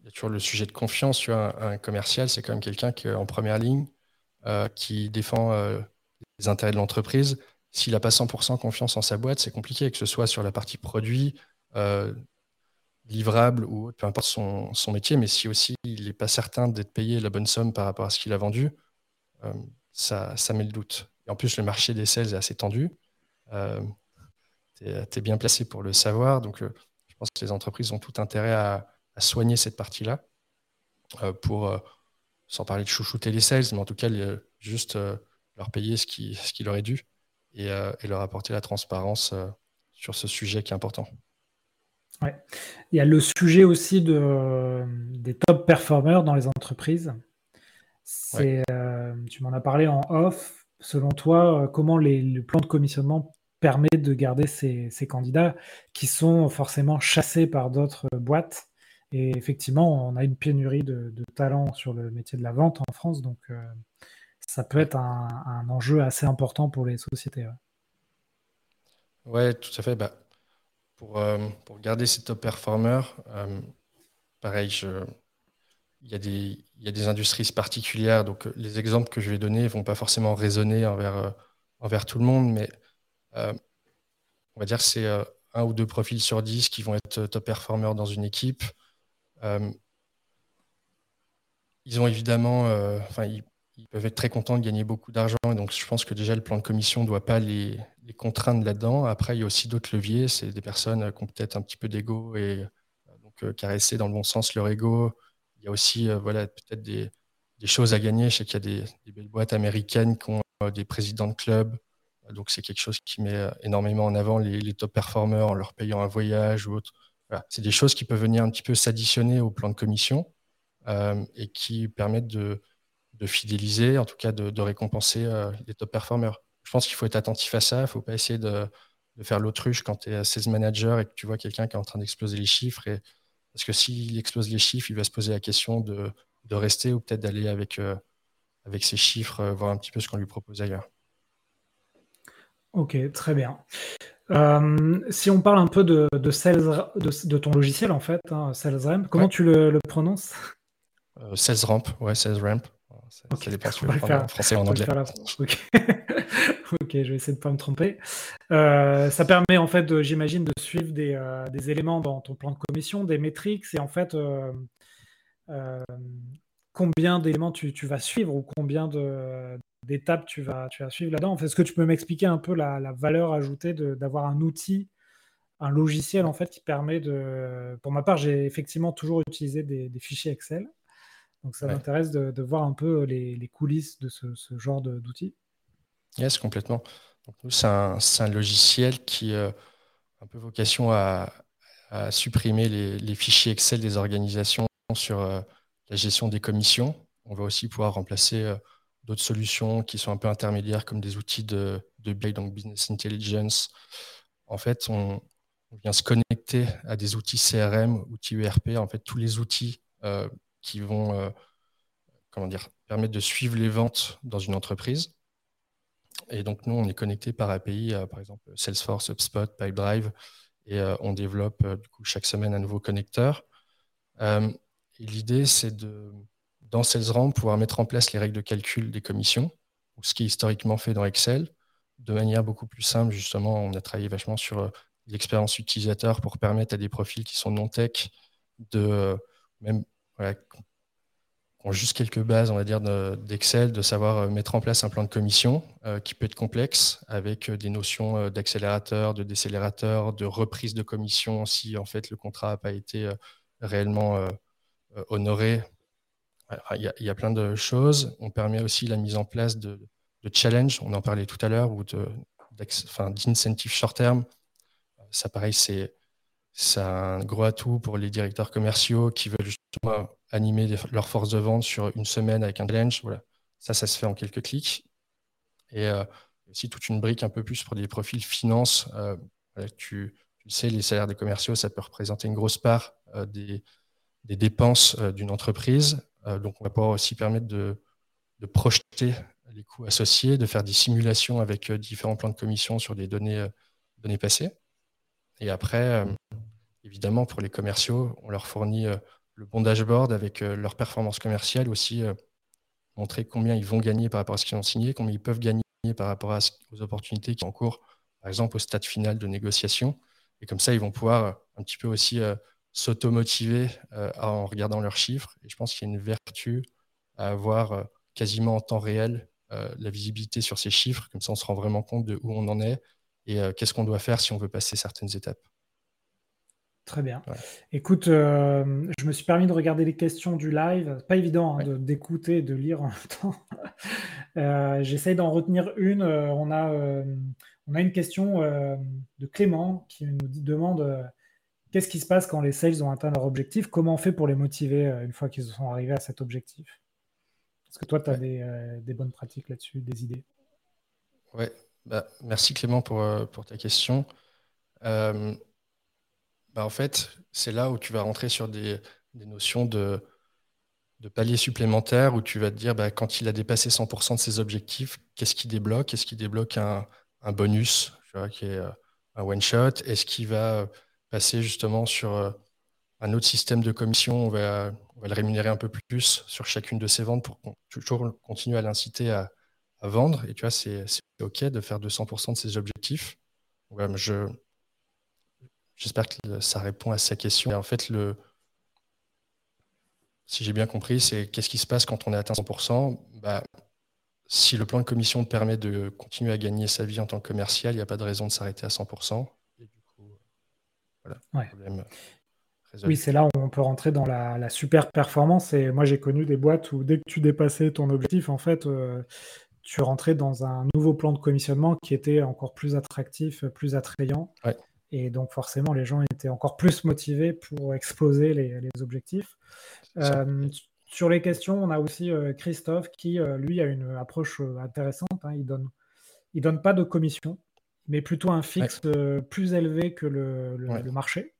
[SPEAKER 2] il y a toujours le sujet de confiance. Tu vois, un, commercial, c'est quand même quelqu'un qui est en première ligne, qui défend les intérêts de l'entreprise. S'il n'a pas 100% confiance en sa boîte, c'est compliqué, que ce soit sur la partie produit, euh, livrable ou peu importe son, métier, mais si aussi il n'est pas certain d'être payé la bonne somme par rapport à ce qu'il a vendu, euh, ça, met le doute. en plus, le marché des sales est assez tendu. tu es, bien placé pour le savoir. Donc, je pense que les entreprises ont tout intérêt à, soigner cette partie-là pour, sans parler de chouchouter les sales, mais en tout cas, juste leur payer ce qui, ce qui leur est dû et, et leur apporter la transparence sur ce sujet qui est important.
[SPEAKER 1] Ouais. Il y a le sujet aussi de, des top performers dans les entreprises. Euh, tu m'en as parlé en off. Selon toi, euh, comment les, le plan de commissionnement permet de garder ces, ces candidats qui sont forcément chassés par d'autres boîtes? Et effectivement, on a une pénurie de, de talents sur le métier de la vente en France, donc euh, ça peut être un, un, enjeu assez important pour les sociétés.
[SPEAKER 2] Ouais, tout à fait. Bah, pour, euh, pour garder ces top performers, euh, pareil, il, y a des, il y a des industries particulières. Donc, les exemples que je vais donner ne vont pas forcément résonner envers, envers tout le monde, mais on va dire que c'est un ou deux profils sur dix qui vont être top performers dans une équipe. Ils ont évidemment, enfin, ils, peuvent être très contents de gagner beaucoup d'argent. Et donc, je pense que déjà, le plan de commission ne doit pas les, contraindre là-dedans. Après, il y a aussi d'autres leviers. C'est des personnes qui ont peut-être un petit peu d'ego et euh, donc euh, caresser dans le bon sens leur ego. Il y a aussi euh, voilà, peut-être des, choses à gagner. Je sais qu'il y a des, belles boîtes américaines qui ont des présidents de club. Donc, c'est quelque chose qui met énormément en avant les top performers en leur payant un voyage ou autre. C'est des choses qui peuvent venir un petit peu s'additionner au plan de commission euh, et qui permettent de, fidéliser, en tout cas de, récompenser euh, les top performers. Je pense qu'il faut être attentif à ça. Il ne faut pas essayer de, faire l'autruche quand tu es sales manager et que tu vois quelqu'un qui est en train d'exploser les chiffres. Parce que s'il explose les chiffres, il va se poser la question de, rester ou peut-être d'aller avec, euh, avec ses chiffres, voir un petit peu ce qu'on lui propose ailleurs.
[SPEAKER 1] Ok, très bien. si on parle un peu de, de, sales, de, ton logiciel, en fait, hein, SalesRamp, comment tu le, prononces?
[SPEAKER 2] SalesRamp, ouais, SalesRamp. Ça, dépend *laughs* si en français ou en anglais. *laughs*
[SPEAKER 1] ok, je vais essayer de ne pas me tromper. Euh, ça permet en fait, j'imagine, de suivre euh, des, éléments dans ton plan de commission, des métriques, et en fait euh, combien d'éléments tu, vas suivre ou combien d'étapes tu vas, tu vas suivre là-dedans. Est-ce que tu peux m'expliquer un peu la, valeur ajoutée d'avoir un outil, un logiciel en fait qui permet de. Pour ma part, j'ai effectivement toujours utilisé des fichiers Excel. Donc ça m'intéresse de, voir un peu les, coulisses de ce, genre d'outils.
[SPEAKER 2] Yes, complètement. C'est un, logiciel qui a un peu vocation à, supprimer les, fichiers Excel des organisations sur euh, la gestion des commissions. On va aussi pouvoir remplacer euh, d'autres solutions qui sont un peu intermédiaires comme des outils de, de BI, donc Business Intelligence. En fait, on, vient se connecter à des outils CRM, outils ERP, en fait, tous les outils euh, qui vont euh, comment dire, permettre de suivre les ventes dans une entreprise. Et donc, nous, on est connecté par API, par exemple Salesforce, HubSpot, Pipedrive, et euh, on développe du coup, chaque semaine un nouveau connecteur. l'idée, c'est de, dans SalesRamp, pouvoir mettre en place les règles de calcul des commissions, ce qui est historiquement fait dans Excel, de manière beaucoup plus simple. Justement, on a travaillé vachement sur l'expérience utilisateur pour permettre à des profils qui sont non tech de même ont juste quelques bases, on va dire, d'Excel, de, savoir euh, mettre en place un plan de commission euh, qui peut être complexe, avec euh, des notions d'accélérateur, de décélérateur, de reprise de commission si en fait le contrat n'a pas été réellement honoré. Il y, a, plein de choses. On permet aussi la mise en place de, de challenge, on en parlait tout à l'heure, ou d'incentive short terme. Ça, pareil, c'est un gros atout pour les directeurs commerciaux qui veulent justement animer leur force de vente sur une semaine avec un challenge. Voilà. Ça, ça se fait en quelques clics. Et euh, aussi toute une brique un peu plus pour des profils finance. Euh, tu, sais, les salaires des commerciaux, ça peut représenter une grosse part euh, des, dépenses d'une entreprise. Donc, on va pouvoir aussi permettre de, projeter les coûts associés, de faire des simulations avec différents plans de commission sur des données, données passées. Et après, évidemment, pour les commerciaux, on leur fournit le bon dashboard avec euh, leur performance commerciale aussi, euh, montrer combien ils vont gagner par rapport à ce qu'ils ont signé, combien ils peuvent gagner par rapport aux opportunités qui sont en cours, par exemple au stade final de négociation. Et comme ça, ils vont pouvoir euh, un petit peu aussi s'automotiver en regardant leurs chiffres. Et je pense qu'il y a une vertu à avoir quasiment en temps réel la visibilité sur ces chiffres, comme ça on se rend vraiment compte de où on en est et qu'est-ce qu'on doit faire si on veut passer certaines étapes.
[SPEAKER 1] Très bien. Écoute, je me suis permis de regarder les questions du live. Pas évident hein, d'écouter et de lire en même temps. *laughs* J'essaye d'en retenir une. on, a, on a une question de Clément qui nous demande Qu'est-ce qui se passe quand les sales ont atteint leur objectif? Comment on fait pour les motiver euh, une fois qu'ils sont arrivés à cet objectif? Est-ce que toi, tu as euh, des, bonnes pratiques là-dessus, des idées?
[SPEAKER 2] Oui, bah, merci Clément pour, euh, pour ta question. bah, en fait, c'est là où tu vas rentrer sur des, notions de, de paliers supplémentaires où tu vas te dire bah, quand il a dépassé 100% de ses objectifs, qu'est-ce qui débloque? Est-ce qu'il débloque un, bonus qui est un one-shot Est-ce qu'il va passer justement sur euh, un autre système de commission. On va, le rémunérer un peu plus sur chacune de ses ventes pour toujours continuer à l'inciter à, vendre. Et tu vois, c'est OK de faire 200% de ses objectifs. je, j'espère que ça répond à sa question. Et en fait, le, si j'ai bien compris, c'est qu'est-ce qui se passe quand on est atteint 100% bah, Si le plan de commission permet de continuer à gagner sa vie en tant que commercial, il n'y a pas de raison de s'arrêter à 100%.
[SPEAKER 1] Oui, c'est là où on peut rentrer dans la, super performance. Et moi, j'ai connu des boîtes où dès que tu dépassais ton objectif, en fait, euh, tu rentrais dans un nouveau plan de commissionnement qui était encore plus attractif, plus attrayant. Et donc, forcément, les gens étaient encore plus motivés pour exploser les, objectifs. Euh, sur les questions, on a aussi euh, Christophe qui, lui, a une approche intéressante. Hein. Il donne, il donne pas de commission mais plutôt un fixe euh, plus élevé que le, marché.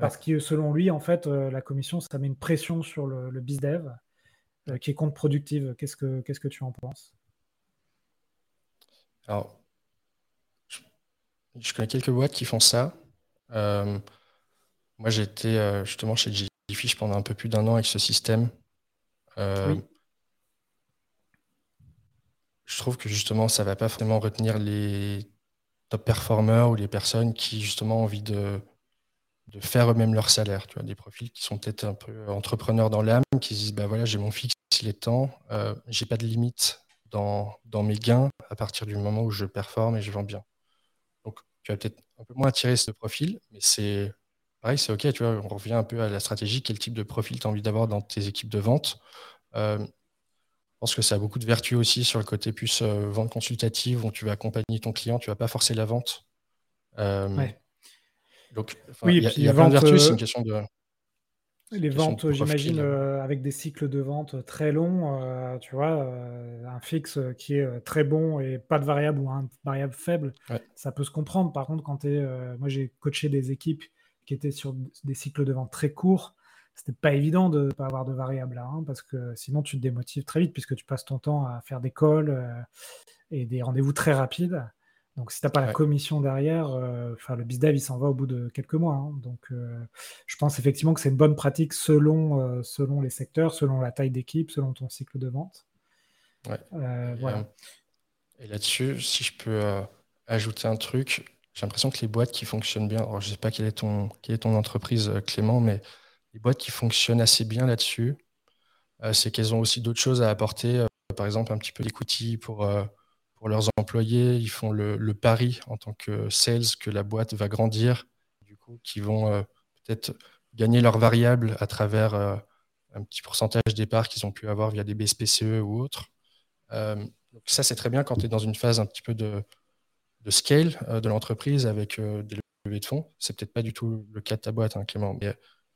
[SPEAKER 1] parce que selon lui, en fait, euh, la commission, ça met une pression sur le, le BizDev euh, qui est contre-productive. Qu'est-ce que, qu'est-ce que tu en penses?
[SPEAKER 2] Alors, je, connais quelques boîtes qui font ça. moi, j'étais justement chez Gfish pendant un peu plus d'un an avec ce système. oui je trouve que justement, ça ne va pas vraiment retenir les top performers ou les personnes qui justement ont envie de, faire eux-mêmes leur salaire. Tu vois, des profils qui sont peut-être un peu entrepreneurs dans l'âme, qui se disent bah voilà, j'ai mon fixe, il est temps, euh, j'ai pas de limite dans, dans mes gains à partir du moment où je performe et je vends bien. Donc tu vas peut-être un peu moins attirer ce profil, mais c'est pareil, c'est ok, tu vois, on revient un peu à la stratégie, quel type de profil tu as envie d'avoir dans tes équipes de vente? Euh, je pense que ça a beaucoup de vertus aussi sur le côté plus euh, vente consultative, où tu vas accompagner ton client, tu ne vas pas forcer la vente.
[SPEAKER 1] Euh,
[SPEAKER 2] donc, il y a, plein de vertus, c'est une question de.
[SPEAKER 1] Les ventes, j'imagine, euh, avec des cycles de vente très longs, tu vois, un fixe qui est très bon et pas de variable ou un variable faible, ça peut se comprendre. Par contre, quand tu es. moi, j'ai coaché des équipes qui étaient sur des cycles de vente très courts c'était pas évident de ne pas avoir de variable là, hein, parce que sinon tu te démotives très vite puisque tu passes ton temps à faire des calls euh, et des rendez-vous très rapides. Donc si tu n'as pas la commission derrière, euh, le bizdev il s'en va au bout de quelques mois. Hein. donc euh, je pense effectivement que c'est une bonne pratique selon, selon les secteurs, selon la taille d'équipe, selon ton cycle de vente.
[SPEAKER 2] voilà. Et là-dessus, si je peux ajouter un truc, j'ai l'impression que les boîtes qui fonctionnent bien, alors je ne sais pas quelle est ton, quelle est ton entreprise Clément, mais les boîtes qui fonctionnent assez bien là-dessus, euh, c'est qu'elles ont aussi d'autres choses à apporter. Euh, par exemple, un petit peu d'equity pour, euh, pour leurs employés. Ils font le, pari en tant que sales que la boîte va grandir, du coup, qui vont peut-être gagner leurs variables à travers un petit pourcentage départ qu'ils ont pu avoir via des BSPCE ou autres. donc ça, c'est très bien quand tu es dans une phase un petit peu de, de scale de l'entreprise avec des levées de fonds. C'est peut-être pas du tout le cas de ta boîte, hein, Clément,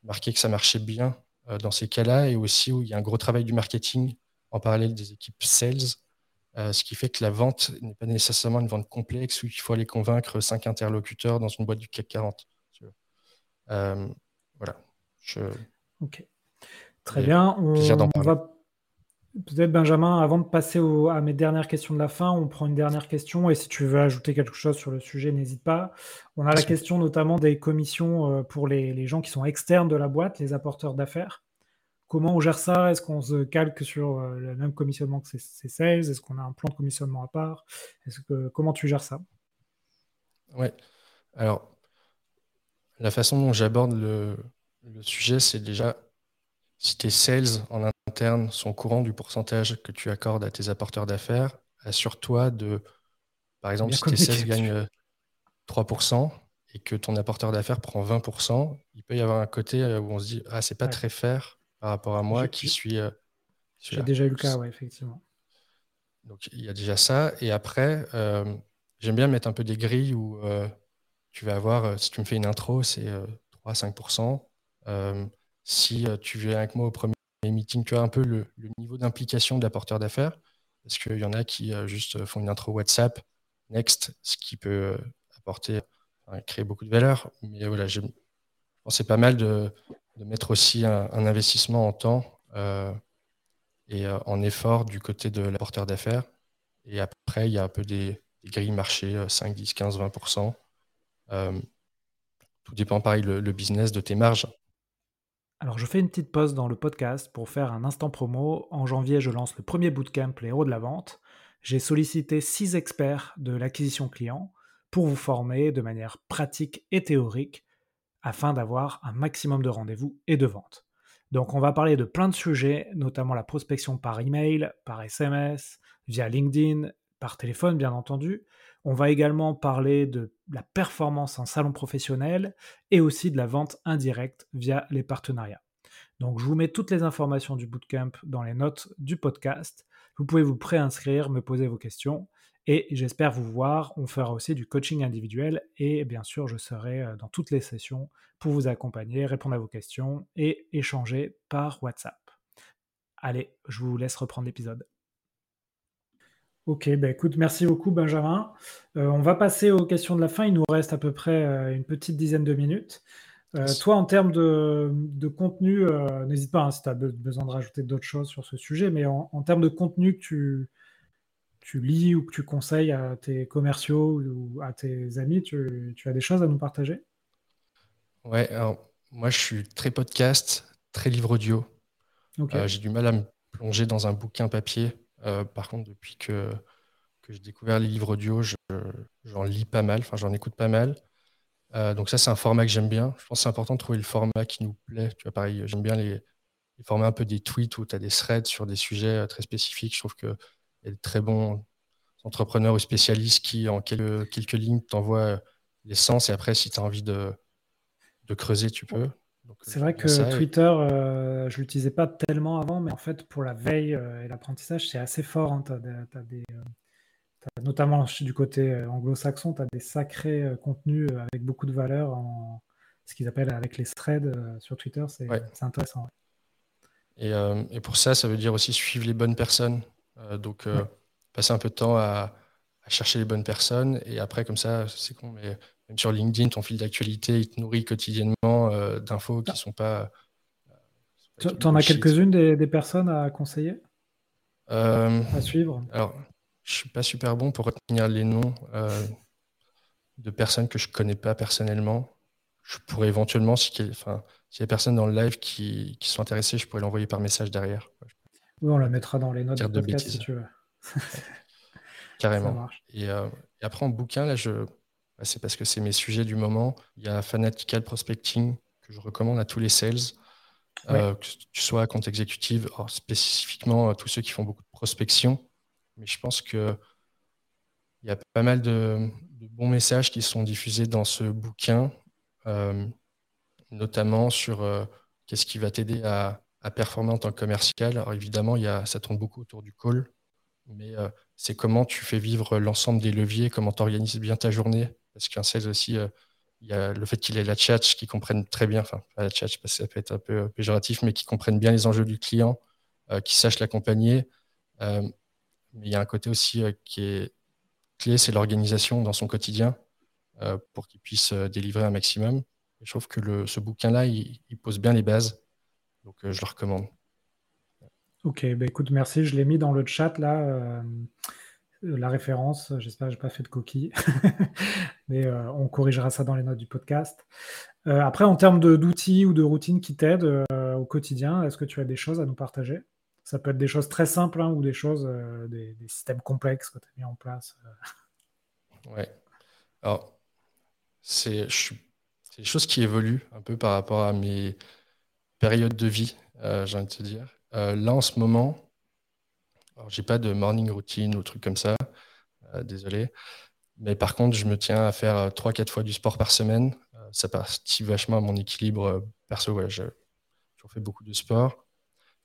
[SPEAKER 2] marqué que ça marchait bien euh, dans ces cas-là et aussi où il y a un gros travail du marketing en parallèle des équipes sales, euh, ce qui fait que la vente n'est pas nécessairement une vente complexe où il faut aller convaincre cinq interlocuteurs dans une boîte du CAC 40. Euh, voilà.
[SPEAKER 1] Ok. Très bien. On, va Peut-être Benjamin, avant de passer à mes dernières questions de la fin, on prend une dernière question et si tu veux ajouter quelque chose sur le sujet, n'hésite pas. On a la question notamment des commissions euh, pour les, gens qui sont externes de la boîte, les apporteurs d'affaires. Comment on gère ça? Est-ce qu'on se calque sur euh, le même commissionnement que ces sales? Est-ce qu'on a un plan de commissionnement à part? Que comment tu gères ça?
[SPEAKER 2] Oui. Alors, la façon dont j'aborde le, le sujet, c'est déjà si tu es sales en internes sont au courant du pourcentage que tu accordes à tes apporteurs d'affaires. Assure-toi de, par exemple, si tes 16 gagnent 3% et que ton apporteur d'affaires prend 20%, il peut y avoir un côté où on se dit Ah, c'est pas très fair par rapport à moi qui suis.
[SPEAKER 1] J'ai déjà eu le cas, oui, effectivement.
[SPEAKER 2] Donc il y a déjà ça. Et après, j'aime bien mettre un peu des grilles où tu vas avoir, si tu me fais une intro, c'est 3-5%. si tu viens avec moi au premier meeting, tu as un peu le, niveau d'implication de l'apporteur d'affaires. Parce qu'il y en a qui juste font une intro WhatsApp, Next, ce qui peut apporter, créer beaucoup de valeur. Mais voilà, je c'est pas mal de, mettre aussi un, investissement en temps et en effort du côté de l'apporteur d'affaires. Et après, il y a un peu des, des grilles marché, 5, 10, 15, 20%. Euh, tout dépend, pareil, le, business de tes marges.
[SPEAKER 1] Alors, je fais une petite pause dans le podcast pour faire un instant promo. En janvier, je lance le premier bootcamp Les héros de la vente. J'ai sollicité six experts de l'acquisition client pour vous former de manière pratique et théorique afin d'avoir un maximum de rendez-vous et de ventes. Donc, on va parler de plein de sujets, notamment la prospection par email, par SMS, via LinkedIn, par téléphone, bien entendu, on va également parler de la performance en salon professionnel et aussi de la vente indirecte via les partenariats. Donc je vous mets toutes les informations du bootcamp dans les notes du podcast. Vous pouvez vous préinscrire, me poser vos questions et j'espère vous voir. On fera aussi du coaching individuel et bien sûr je serai euh, dans toutes les sessions pour vous accompagner, répondre à vos questions et échanger par WhatsApp. Allez, je vous laisse reprendre l'épisode. Ok, bah écoute, merci beaucoup Benjamin. Euh, on va passer aux questions de la fin. Il nous reste à peu près euh, une petite dizaine de minutes. Euh, toi, en termes de, contenu, n'hésite pas hein, si tu as besoin de rajouter d'autres choses sur ce sujet, mais en, termes de contenu que tu, tu, lis ou que tu conseilles à tes commerciaux ou à tes amis, tu, as des choses à nous partager?
[SPEAKER 2] Ouais, alors moi je suis très podcast, très livre audio. J'ai du mal à me plonger dans un bouquin papier. Euh, par contre, depuis que, j'ai découvert les livres audio, j'en lis pas mal, enfin j'en écoute pas mal. Euh, donc ça, c'est un format que j'aime bien. Je pense que c'est important de trouver le format qui nous plaît. Tu vois, pareil, j'aime bien les, formats un peu des tweets où tu as des threads sur des sujets euh, très spécifiques. Je trouve qu'il y a de très bons entrepreneurs ou spécialistes qui, en quelques, quelques lignes, t'envoient l'essence. Et après, si tu as envie de creuser, tu peux.
[SPEAKER 1] C'est vrai que Twitter, euh, je l'utilisais pas tellement avant, mais en fait, pour la veille euh, et l'apprentissage, c'est assez fort. Hein. des, euh, notamment du côté anglo-saxon, tu as des sacrés contenus avec beaucoup de valeur, en ce qu'ils appellent avec les threads sur Twitter. C'est intéressant.
[SPEAKER 2] Et, pour ça, ça veut dire aussi suivre les bonnes personnes. donc, passer un peu de temps à, à, chercher les bonnes personnes. Et après, comme ça, c'est con, mais sur LinkedIn, ton fil d'actualité, il te nourrit quotidiennement euh, d'infos qui ne sont pas.
[SPEAKER 1] tu en as quelques-unes des, personnes à conseiller?
[SPEAKER 2] Euh,
[SPEAKER 1] À suivre?
[SPEAKER 2] Alors, je ne suis pas super bon pour retenir les noms euh, de personnes que je ne connais pas personnellement. Je pourrais éventuellement, si enfin, s'il y a des personnes dans le live qui, sont intéressées, je pourrais l'envoyer par message derrière.
[SPEAKER 1] Oui, on la mettra dans les notes de podcast si tu veux.
[SPEAKER 2] Carrément. *laughs* Et, et, après, en bouquin, là, je c'est parce que c'est mes sujets du moment. Il y a Fanatical Prospecting que je recommande à tous les sales, euh, que tu sois à compte exécutif, spécifiquement à tous ceux qui font beaucoup de prospection. Mais je pense qu'il y a pas mal de, bons messages qui sont diffusés dans ce bouquin, euh, notamment sur euh, qu'est-ce qui va t'aider à, performer en tant que commercial. Alors évidemment, il y a, ça tourne beaucoup autour du call, mais c'est comment tu fais vivre l'ensemble des leviers, comment tu organises bien ta journée parce qu'un sales aussi, euh, il y a le fait qu'il ait la chat qui comprenne très bien, enfin, pas la chat parce que ça peut être un peu péjoratif, mais qui comprenne bien les enjeux du client, euh, qui sache l'accompagner. Euh, mais il y a un côté aussi qui est clé, c'est l'organisation dans son quotidien pour qu'il puisse délivrer un maximum. je trouve que le, ce bouquin-là, il, pose bien les bases. Donc, je le recommande.
[SPEAKER 1] Ok, bah écoute, merci. Je l'ai mis dans le chat là. Euh, la référence. J'espère que je n'ai pas fait de coquille. *laughs* Mais euh, on corrigera ça dans les notes du podcast. Euh, après, en termes d'outils ou de routines qui t'aident au quotidien, est-ce que tu as des choses à nous partager? Ça peut être des choses très simples hein, ou des choses, des, systèmes complexes que tu as mis en place.
[SPEAKER 2] Ouais. Alors, c'est des choses qui évoluent un peu par rapport à mes périodes de vie, j'ai envie de te dire. là, en ce moment, j'ai pas de morning routine ou truc comme ça, désolé. Mais par contre, je me tiens à faire 3-4 fois du sport par semaine. ça participe vachement à mon équilibre perso. Ouais, je, fais beaucoup de sport.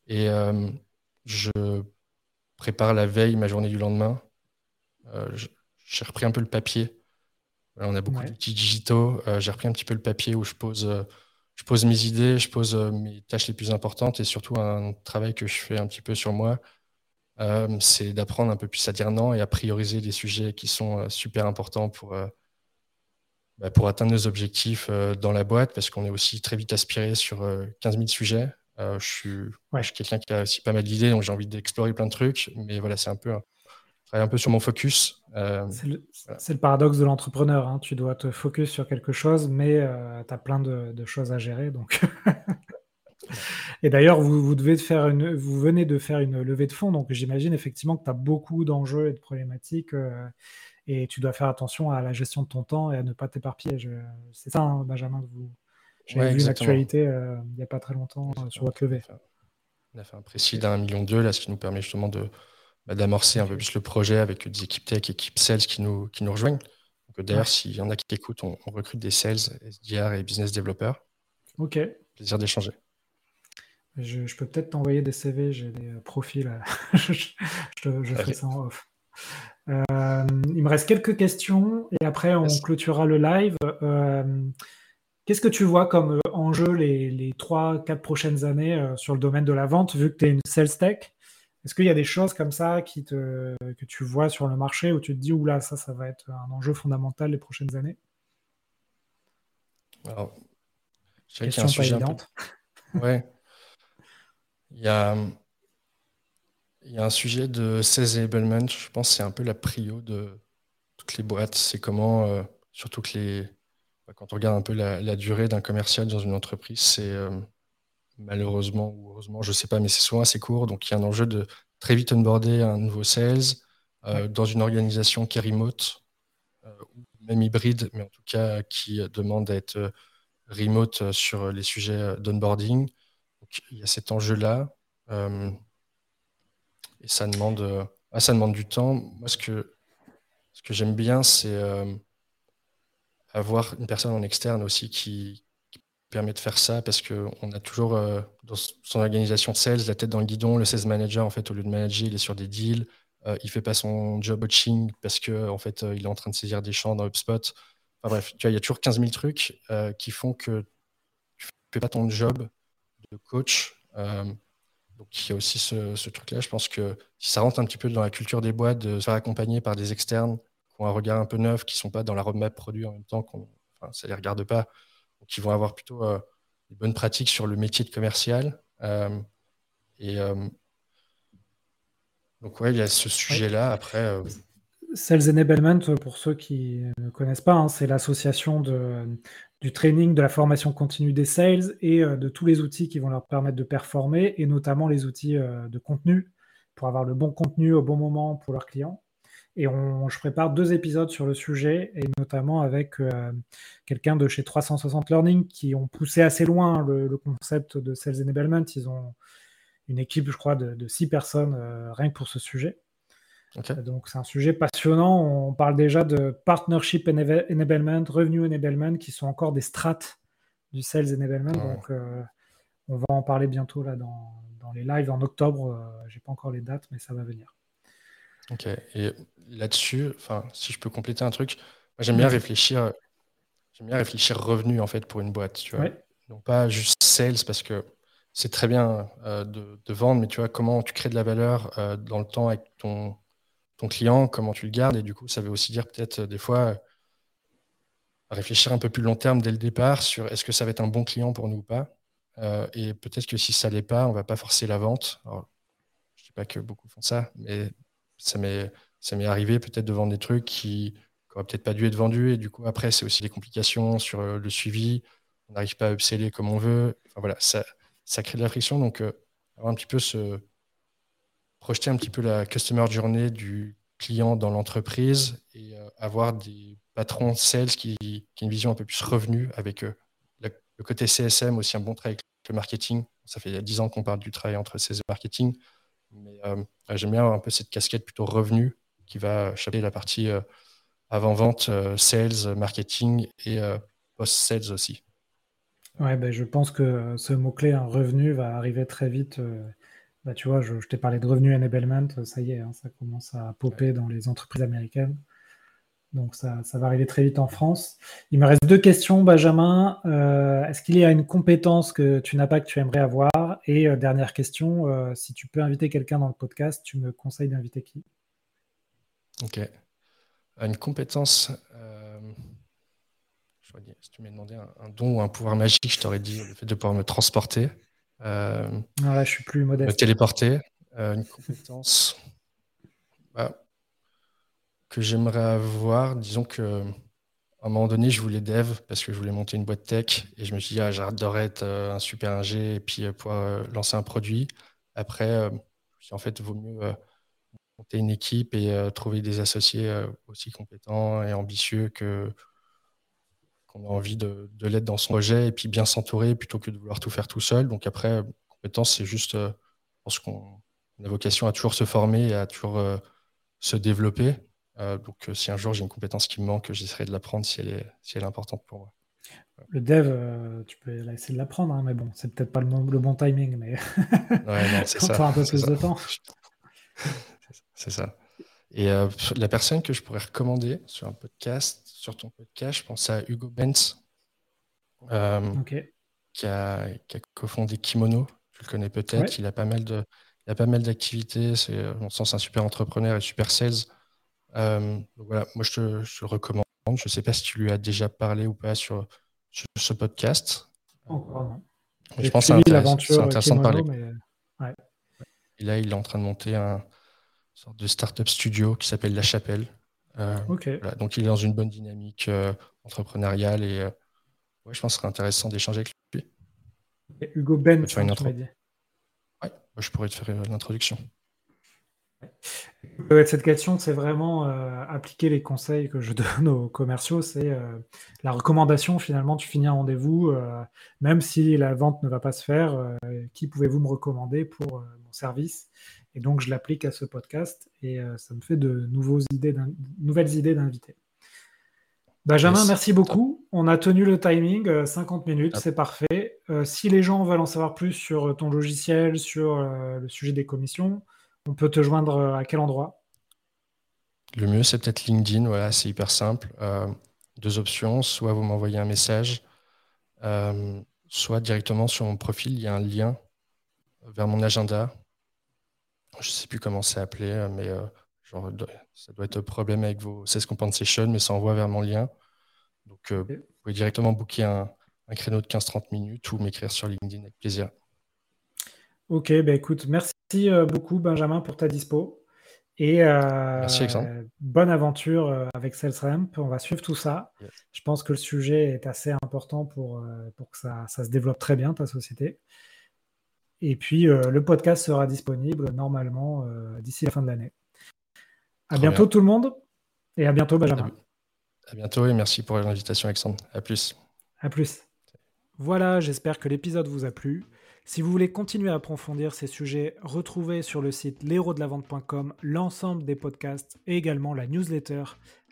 [SPEAKER 2] Et je prépare la veille ma journée du lendemain. j'ai repris un peu le papier on a beaucoup d'outils digitaux. Euh, j'ai repris un petit peu le papier où je pose, euh, je pose mes idées, je pose euh, mes tâches les plus importantes et surtout un travail que je fais un petit peu sur moi, c'est d'apprendre un peu plus à dire non et à prioriser les sujets qui sont super importants pour, bah, pour atteindre nos objectifs dans la boîte parce qu'on est aussi très vite aspiré sur 15 000 sujets. je suis, suis quelqu'un qui a aussi pas mal d'idées, donc j'ai envie d'explorer plein de trucs, mais voilà, c'est un peu un peu sur mon focus.
[SPEAKER 1] Euh, c'est le, paradoxe de l'entrepreneur. Hein. Tu dois te focus sur quelque chose, mais euh, tu as plein de, choses à gérer. Donc... *laughs* *laughs* Et d'ailleurs, vous, vous, devez faire une, vous venez de faire une levée de fonds, donc j'imagine effectivement que tu as beaucoup d'enjeux et de problématiques, euh, et tu dois faire attention à la gestion de ton temps et à ne pas t'éparpiller. C'est ça, hein, Benjamin, vous... j'ai vu une actualité il n'y a pas très longtemps sur votre levée.
[SPEAKER 2] On a fait un précis d'un million d'euros, là, ce qui nous permet justement de, bah, d'amorcer un peu plus le projet avec des équipes tech, équipes sales qui nous, qui nous rejoignent. Donc, d'ailleurs, s'il y en a qui écoutent, on, recrute des sales, SDR et business développeurs.
[SPEAKER 1] Ok.
[SPEAKER 2] Plaisir d'échanger.
[SPEAKER 1] Je, peux peut-être t'envoyer des CV, j'ai des euh, profils. *laughs* je, je, ferai ça en off. Euh, il me reste quelques questions et après on clôturera le live. Euh, qu'est-ce que tu vois comme enjeu les, les 3-4 prochaines années sur le domaine de la vente, vu que tu es une sales tech? Est-ce qu'il y a des choses comme ça qui te, que tu vois sur le marché où tu te dis, oula, ça, ça va être un enjeu fondamental les prochaines années?
[SPEAKER 2] Alors, je Question pas évidente. Ouais. Il y a, il y a un sujet de sales enablement, je pense que c'est un peu la prio de toutes les boîtes. C'est comment, euh, surtout que les, quand on regarde un peu la, durée d'un commercial dans une entreprise, c'est euh, malheureusement ou heureusement, je ne sais pas, mais c'est souvent assez court. Donc il y a un enjeu de très vite onboarder un nouveau sales euh, dans une organisation qui est remote, ou même hybride, mais en tout cas qui demande d'être euh, remote sur les sujets d'onboarding. Il y a cet enjeu-là. et ça demande, ah, ça demande du temps. Moi, ce que, ce que j'aime bien, c'est avoir une personne en externe aussi qui, permet de faire ça parce qu'on a toujours euh, dans son organisation de sales la tête dans le guidon. Le sales manager, en fait, au lieu de manager, il est sur des deals. Euh, il fait pas son job watching parce que en fait, euh, il est en train de saisir des champs dans HubSpot. Enfin bref, tu il y a toujours 15 000 trucs qui font que tu fais pas ton job de coach. donc il y a aussi ce, truc-là. Je pense que si ça rentre un petit peu dans la culture des boîtes, de se faire accompagner par des externes qui ont un regard un peu neuf, qui sont pas dans la roadmap produit en même temps, qu'on, enfin, ça les regarde pas qui vont avoir plutôt euh, des bonnes pratiques sur le métier de commercial. Euh, et euh, donc, ouais, il y a ce sujet-là. Après.
[SPEAKER 1] Sales Enablement, pour ceux qui ne connaissent pas, hein, c'est l'association du training, de la formation continue des sales et de tous les outils qui vont leur permettre de performer, et notamment les outils de contenu pour avoir le bon contenu au bon moment pour leurs clients. Et je prépare deux épisodes sur le sujet, et notamment avec euh, quelqu'un de chez 360 Learning qui ont poussé assez loin le, concept de Sales Enablement. Ils ont une équipe, je crois, de, six personnes euh, rien que pour ce sujet. Donc c'est un sujet passionnant. On parle déjà de Partnership Enablement, Revenue Enablement, qui sont encore des strates du Sales Enablement. Donc euh, on va en parler bientôt là dans, dans les lives en octobre. J'ai pas encore les dates, mais ça va venir.
[SPEAKER 2] Ok. Et là-dessus, enfin, si je peux compléter un truc, j'aime bien réfléchir, j'aime bien réfléchir revenu en fait pour une boîte, tu vois. Non pas juste sales parce que c'est très bien euh, de, vendre, mais tu vois comment tu crées de la valeur euh, dans le temps avec ton, ton client, comment tu le gardes, et du coup ça veut aussi dire peut-être euh, des fois réfléchir un peu plus long terme dès le départ sur est-ce que ça va être un bon client pour nous ou pas. et peut-être que si ça l'est pas, on va pas forcer la vente. Alors, je dis pas que beaucoup font ça, mais ça m'est arrivé peut-être de vendre des trucs qui n'auraient peut-être pas dû être vendus. Et du coup, après, c'est aussi des complications sur euh, le suivi. On n'arrive pas à upseller comme on veut. Enfin, voilà, ça, ça crée de la friction. Donc, euh, avoir un petit peu ce, projeter un petit peu la customer journey du client dans l'entreprise et euh, avoir des patrons sales qui, qui ont une vision un peu plus revenue avec le côté CSM, aussi un bon trait avec le marketing. ça fait 10 ans qu'on parle du travail entre sales et marketing. Mais j'aime bien un peu cette casquette plutôt revenu qui va chaper la partie avant-vente, sales, marketing et post-sales aussi.
[SPEAKER 1] Ouais, ben, je pense que ce mot-clé, un revenu, va arriver très vite. Bah, tu vois, je, t'ai parlé de revenu enablement, ça y est, hein, ça commence à popper dans les entreprises américaines. Donc ça, va arriver très vite en France. Il me reste deux questions, Benjamin. Euh, est-ce qu'il y a une compétence que tu n'as pas que tu aimerais avoir? Et euh, dernière question, euh, si tu peux inviter quelqu'un dans le podcast, tu me conseilles d'inviter qui?
[SPEAKER 2] Ok. Une compétence. si tu m'as demandé un, don ou un pouvoir magique, je t'aurais dit le fait de pouvoir me transporter.
[SPEAKER 1] Là, je suis plus modeste.
[SPEAKER 2] Me téléporter. une compétence. Bah, que j'aimerais avoir, disons que à un moment donné, je voulais dev parce que je voulais monter une boîte tech et je me suis dit, ah, j'adorerais être euh, un super ingé et puis euh, pouvoir euh, lancer un produit. Après, en fait, il vaut mieux monter une équipe et trouver des associés aussi compétents et ambitieux que qu'on a envie de, de l'être dans son projet et puis bien s'entourer plutôt que de vouloir tout faire tout seul. Donc après, compétence, c'est juste, je pense qu'on a vocation à toujours se former et à toujours se développer. Euh, donc, euh, si un jour j'ai une compétence qui me manque, j'essaierai de l'apprendre si elle est, si elle est importante pour moi.
[SPEAKER 1] Le dev, euh, tu peux essayer de l'apprendre, hein, mais bon, c'est peut-être pas le, le, bon timing, mais *laughs*
[SPEAKER 2] ouais, *laughs* *laughs* c'est ça.
[SPEAKER 1] un peu plus de temps.
[SPEAKER 2] C'est ça. Et la personne que je pourrais recommander sur un podcast, sur ton podcast, je pense à Hugo Benz, qui a, qui a cofondé Kimono. Tu le connais peut-être. Il a pas mal de, il a pas mal d'activités. C'est, à mon sens, un super entrepreneur et super sales. Euh, voilà, moi je te, le recommande. Je ne sais pas si tu lui as déjà parlé ou pas sur, ce podcast.
[SPEAKER 1] Encore non.
[SPEAKER 2] je pense que c'est intéressant, de parler. Et là, il est en train de monter un sorte de startup studio qui s'appelle La Chapelle. Euh, donc, il est dans une bonne dynamique euh, entrepreneuriale et ouais, je pense que ce serait intéressant d'échanger avec lui.
[SPEAKER 1] Hugo Ben,
[SPEAKER 2] tu une intro. Ouais, je pourrais te faire l'introduction.
[SPEAKER 1] Cette question, c'est vraiment euh, appliquer les conseils que je *laughs* donne aux commerciaux. C'est euh, la recommandation, finalement, tu finis un rendez-vous, euh, même si la vente ne va pas se faire, qui pouvez-vous me recommander pour mon service? Et donc, je l'applique à ce podcast et ça me fait de nouveaux idées nouvelles idées d'invités. Benjamin, merci beaucoup. On a tenu le timing, 50 minutes, c'est parfait. si les gens veulent en savoir plus sur ton logiciel, sur le sujet des commissions, on peut te joindre euh, à quel endroit?
[SPEAKER 2] Le mieux, c'est peut-être LinkedIn. Voilà, c'est hyper simple. Euh, deux options. Soit vous m'envoyez un message, euh, soit directement sur mon profil, il y a un lien vers mon agenda. Je ne sais plus comment c'est appelé, mais genre, ça doit être un problème avec vos 16 compensation, mais ça envoie vers mon lien. Donc, vous pouvez directement booker un, un créneau de 15-30 minutes ou m'écrire sur LinkedIn avec plaisir.
[SPEAKER 1] Ok, bah écoute, merci euh, beaucoup Benjamin pour ta dispo. Et euh, bonne aventure euh, avec SalesRamp. On va suivre tout ça. Je pense que le sujet est assez important pour, pour que ça, ça, se développe très bien, ta société. Et puis, le podcast sera disponible normalement d'ici la fin de l'année. À bientôt tout le monde et à bientôt Benjamin.
[SPEAKER 2] À bientôt et merci pour l'invitation Alexandre. À plus.
[SPEAKER 1] À plus. Voilà, j'espère que l'épisode vous a plu. Si vous voulez continuer à approfondir ces sujets, retrouvez sur le site l'héros-de-la-vente.com l'ensemble des podcasts et également la newsletter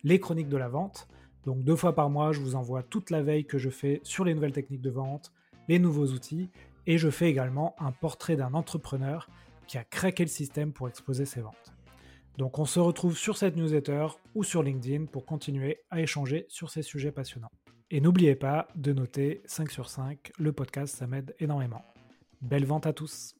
[SPEAKER 1] Les Chroniques de la Vente. Donc deux fois par mois, je vous envoie toute la veille que je fais sur les nouvelles techniques de vente, les nouveaux outils, et je fais également un portrait d'un entrepreneur qui a craqué le système pour exposer ses ventes. Donc on se retrouve sur cette newsletter ou sur LinkedIn pour continuer à échanger sur ces sujets passionnants. Et n'oubliez pas de noter 5 sur 5, le podcast ça m'aide énormément. Belle vente à tous